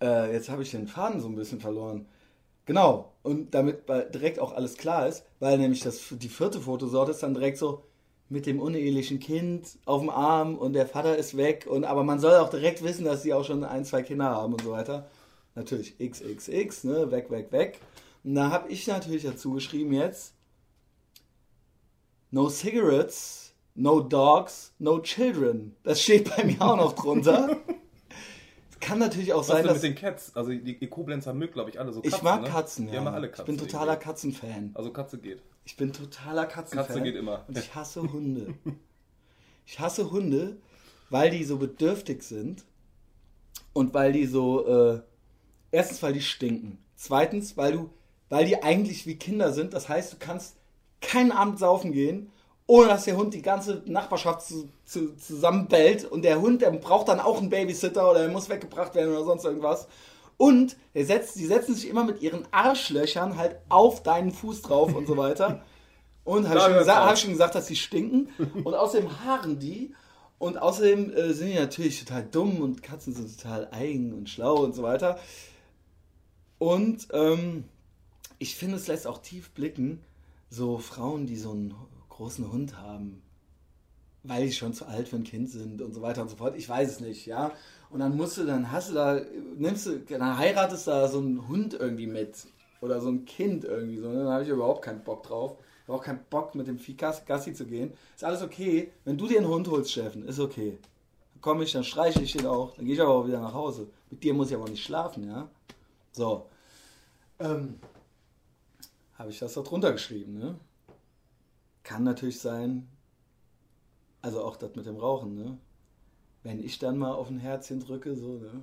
Äh, jetzt habe ich den Faden so ein bisschen verloren. Genau. Und damit direkt auch alles klar ist, weil nämlich das, die vierte Fotosorte ist dann direkt so mit dem unehelichen Kind auf dem Arm und der Vater ist weg. Und, aber man soll auch direkt wissen, dass sie auch schon ein, zwei Kinder haben und so weiter. Natürlich XXX, ne? Weg, weg, weg. Und da habe ich natürlich dazu geschrieben jetzt: No cigarettes, no dogs, no children. Das steht bei mir auch noch drunter. [laughs] kann natürlich auch Was sein, dass... mit den Cats? Also die, die Koblenzer mögen, glaube ich, alle so Katzen, Ich mag ne? Katzen, ja. alle Katzen. Ich bin totaler Katzenfan. Also Katze geht. Ich bin totaler Katzenfan. Katze geht immer. Und ich hasse Hunde. ich hasse Hunde, weil die so bedürftig sind und weil die so... Äh, erstens, weil die stinken. Zweitens, weil du... Weil die eigentlich wie Kinder sind. Das heißt, du kannst keinen Abend saufen gehen ohne dass der Hund die ganze Nachbarschaft zu, zu, zusammenbellt. Und der Hund, der braucht dann auch einen Babysitter oder er muss weggebracht werden oder sonst irgendwas. Und der setzt, die setzen sich immer mit ihren Arschlöchern halt auf deinen Fuß drauf und so weiter. [laughs] Und habe ich, hab ich schon gesagt, dass sie stinken. Und außerdem haaren die. Und außerdem äh, sind die natürlich total dumm und Katzen sind total eigen und schlau und so weiter. Und ähm, ich finde, es lässt auch tief blicken, so Frauen, die so einen großen Hund haben, weil die schon zu alt für ein Kind sind und so weiter und so fort. Ich weiß es nicht, ja. Und dann musst du, dann hast du da, nimmst du, dann heiratest du da so einen Hund irgendwie mit. Oder so ein Kind irgendwie so. Dann habe ich überhaupt keinen Bock drauf. Ich habe auch keinen Bock, mit dem Vieh Gassi zu gehen. Ist alles okay. Wenn du dir einen Hund holst, Steffen, ist okay. Dann komme ich, dann streiche ich den auch. Dann gehe ich aber auch wieder nach Hause. Mit dir muss ich aber nicht schlafen, ja. So. Ähm, habe ich das da drunter geschrieben, ne? Kann natürlich sein, also auch das mit dem Rauchen, ne? Wenn ich dann mal auf ein Herzchen drücke, so, ne?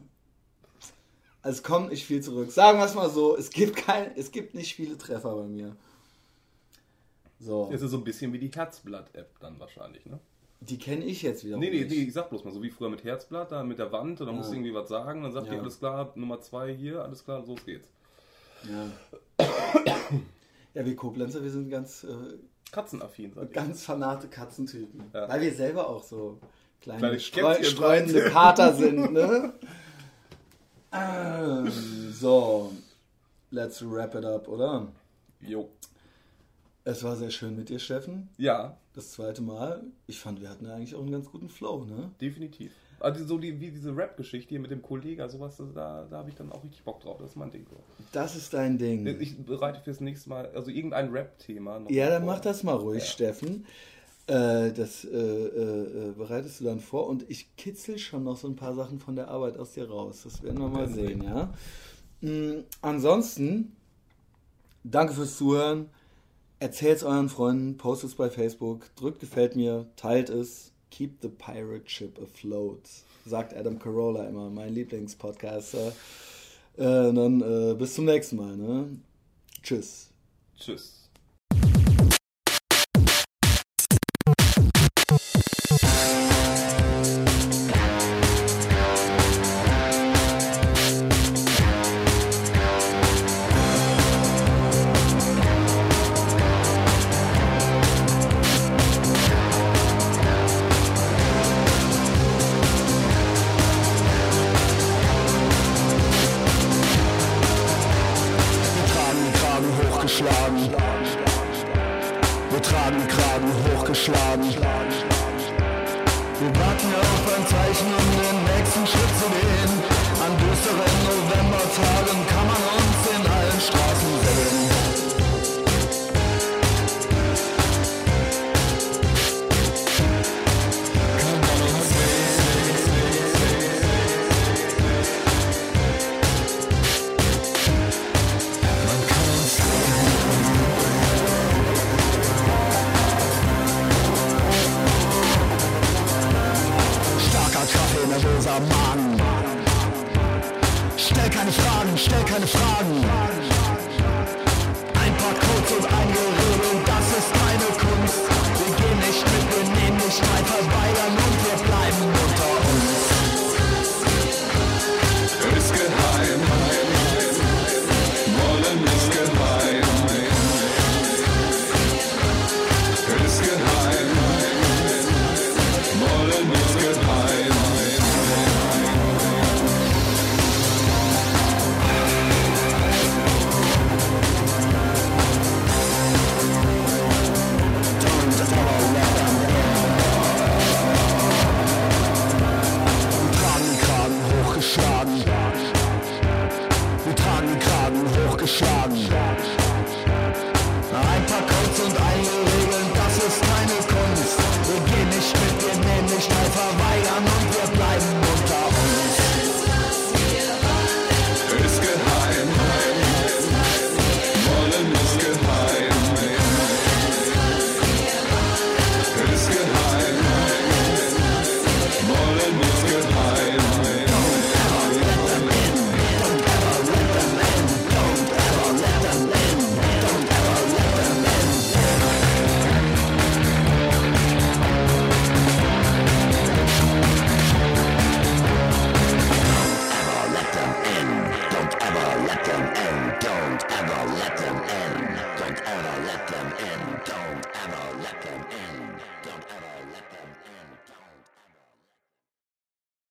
Also es kommt nicht viel zurück. Sagen wir es mal so, es gibt, kein, es gibt nicht viele Treffer bei mir. So. Das ist so ein bisschen wie die Herzblatt-App dann wahrscheinlich, ne? Die kenne ich jetzt wieder. Nee, nee, nee, ich sag bloß mal, so wie früher mit Herzblatt, da mit der Wand, und dann ah. musst du irgendwie was sagen, dann sagt ja. die, alles klar, Nummer zwei hier, alles klar, so geht's. Ja. [coughs] ja, wir Koblenzer, wir sind ganz äh, katzenaffin. Sag ganz fanate Katzentypen. Ja. Weil wir selber auch so kleine, kleine streu streunende Kater sind. [laughs] Ne? ähm, so, let's wrap it up, oder? Jo. Es war sehr schön mit dir, Steffen. Ja. Das zweite Mal. Ich fand, wir hatten eigentlich auch einen ganz guten Flow, ne? Definitiv. Also so die, wie diese Rap-Geschichte hier mit dem Kollegen, sowas, da, da habe ich dann auch richtig Bock drauf. Das ist mein Ding. So. Das ist dein Ding. Ich bereite fürs nächste Mal, also irgendein Rap-Thema. Ja, dann vor. mach das mal ruhig, ja. Steffen. Äh, das äh, äh, bereitest du dann vor und ich kitzel schon noch so ein paar Sachen von der Arbeit aus dir raus. Das werden wir mal sehen, ja. Mhm, ansonsten, danke fürs Zuhören. Erzählt es euren Freunden, postet es bei Facebook, drückt gefällt mir, teilt es Keep the Pirate Ship Afloat, sagt Adam Carolla immer, mein Lieblingspodcaster. Äh, dann äh, bis zum nächsten Mal. Ne? Tschüss. Tschüss.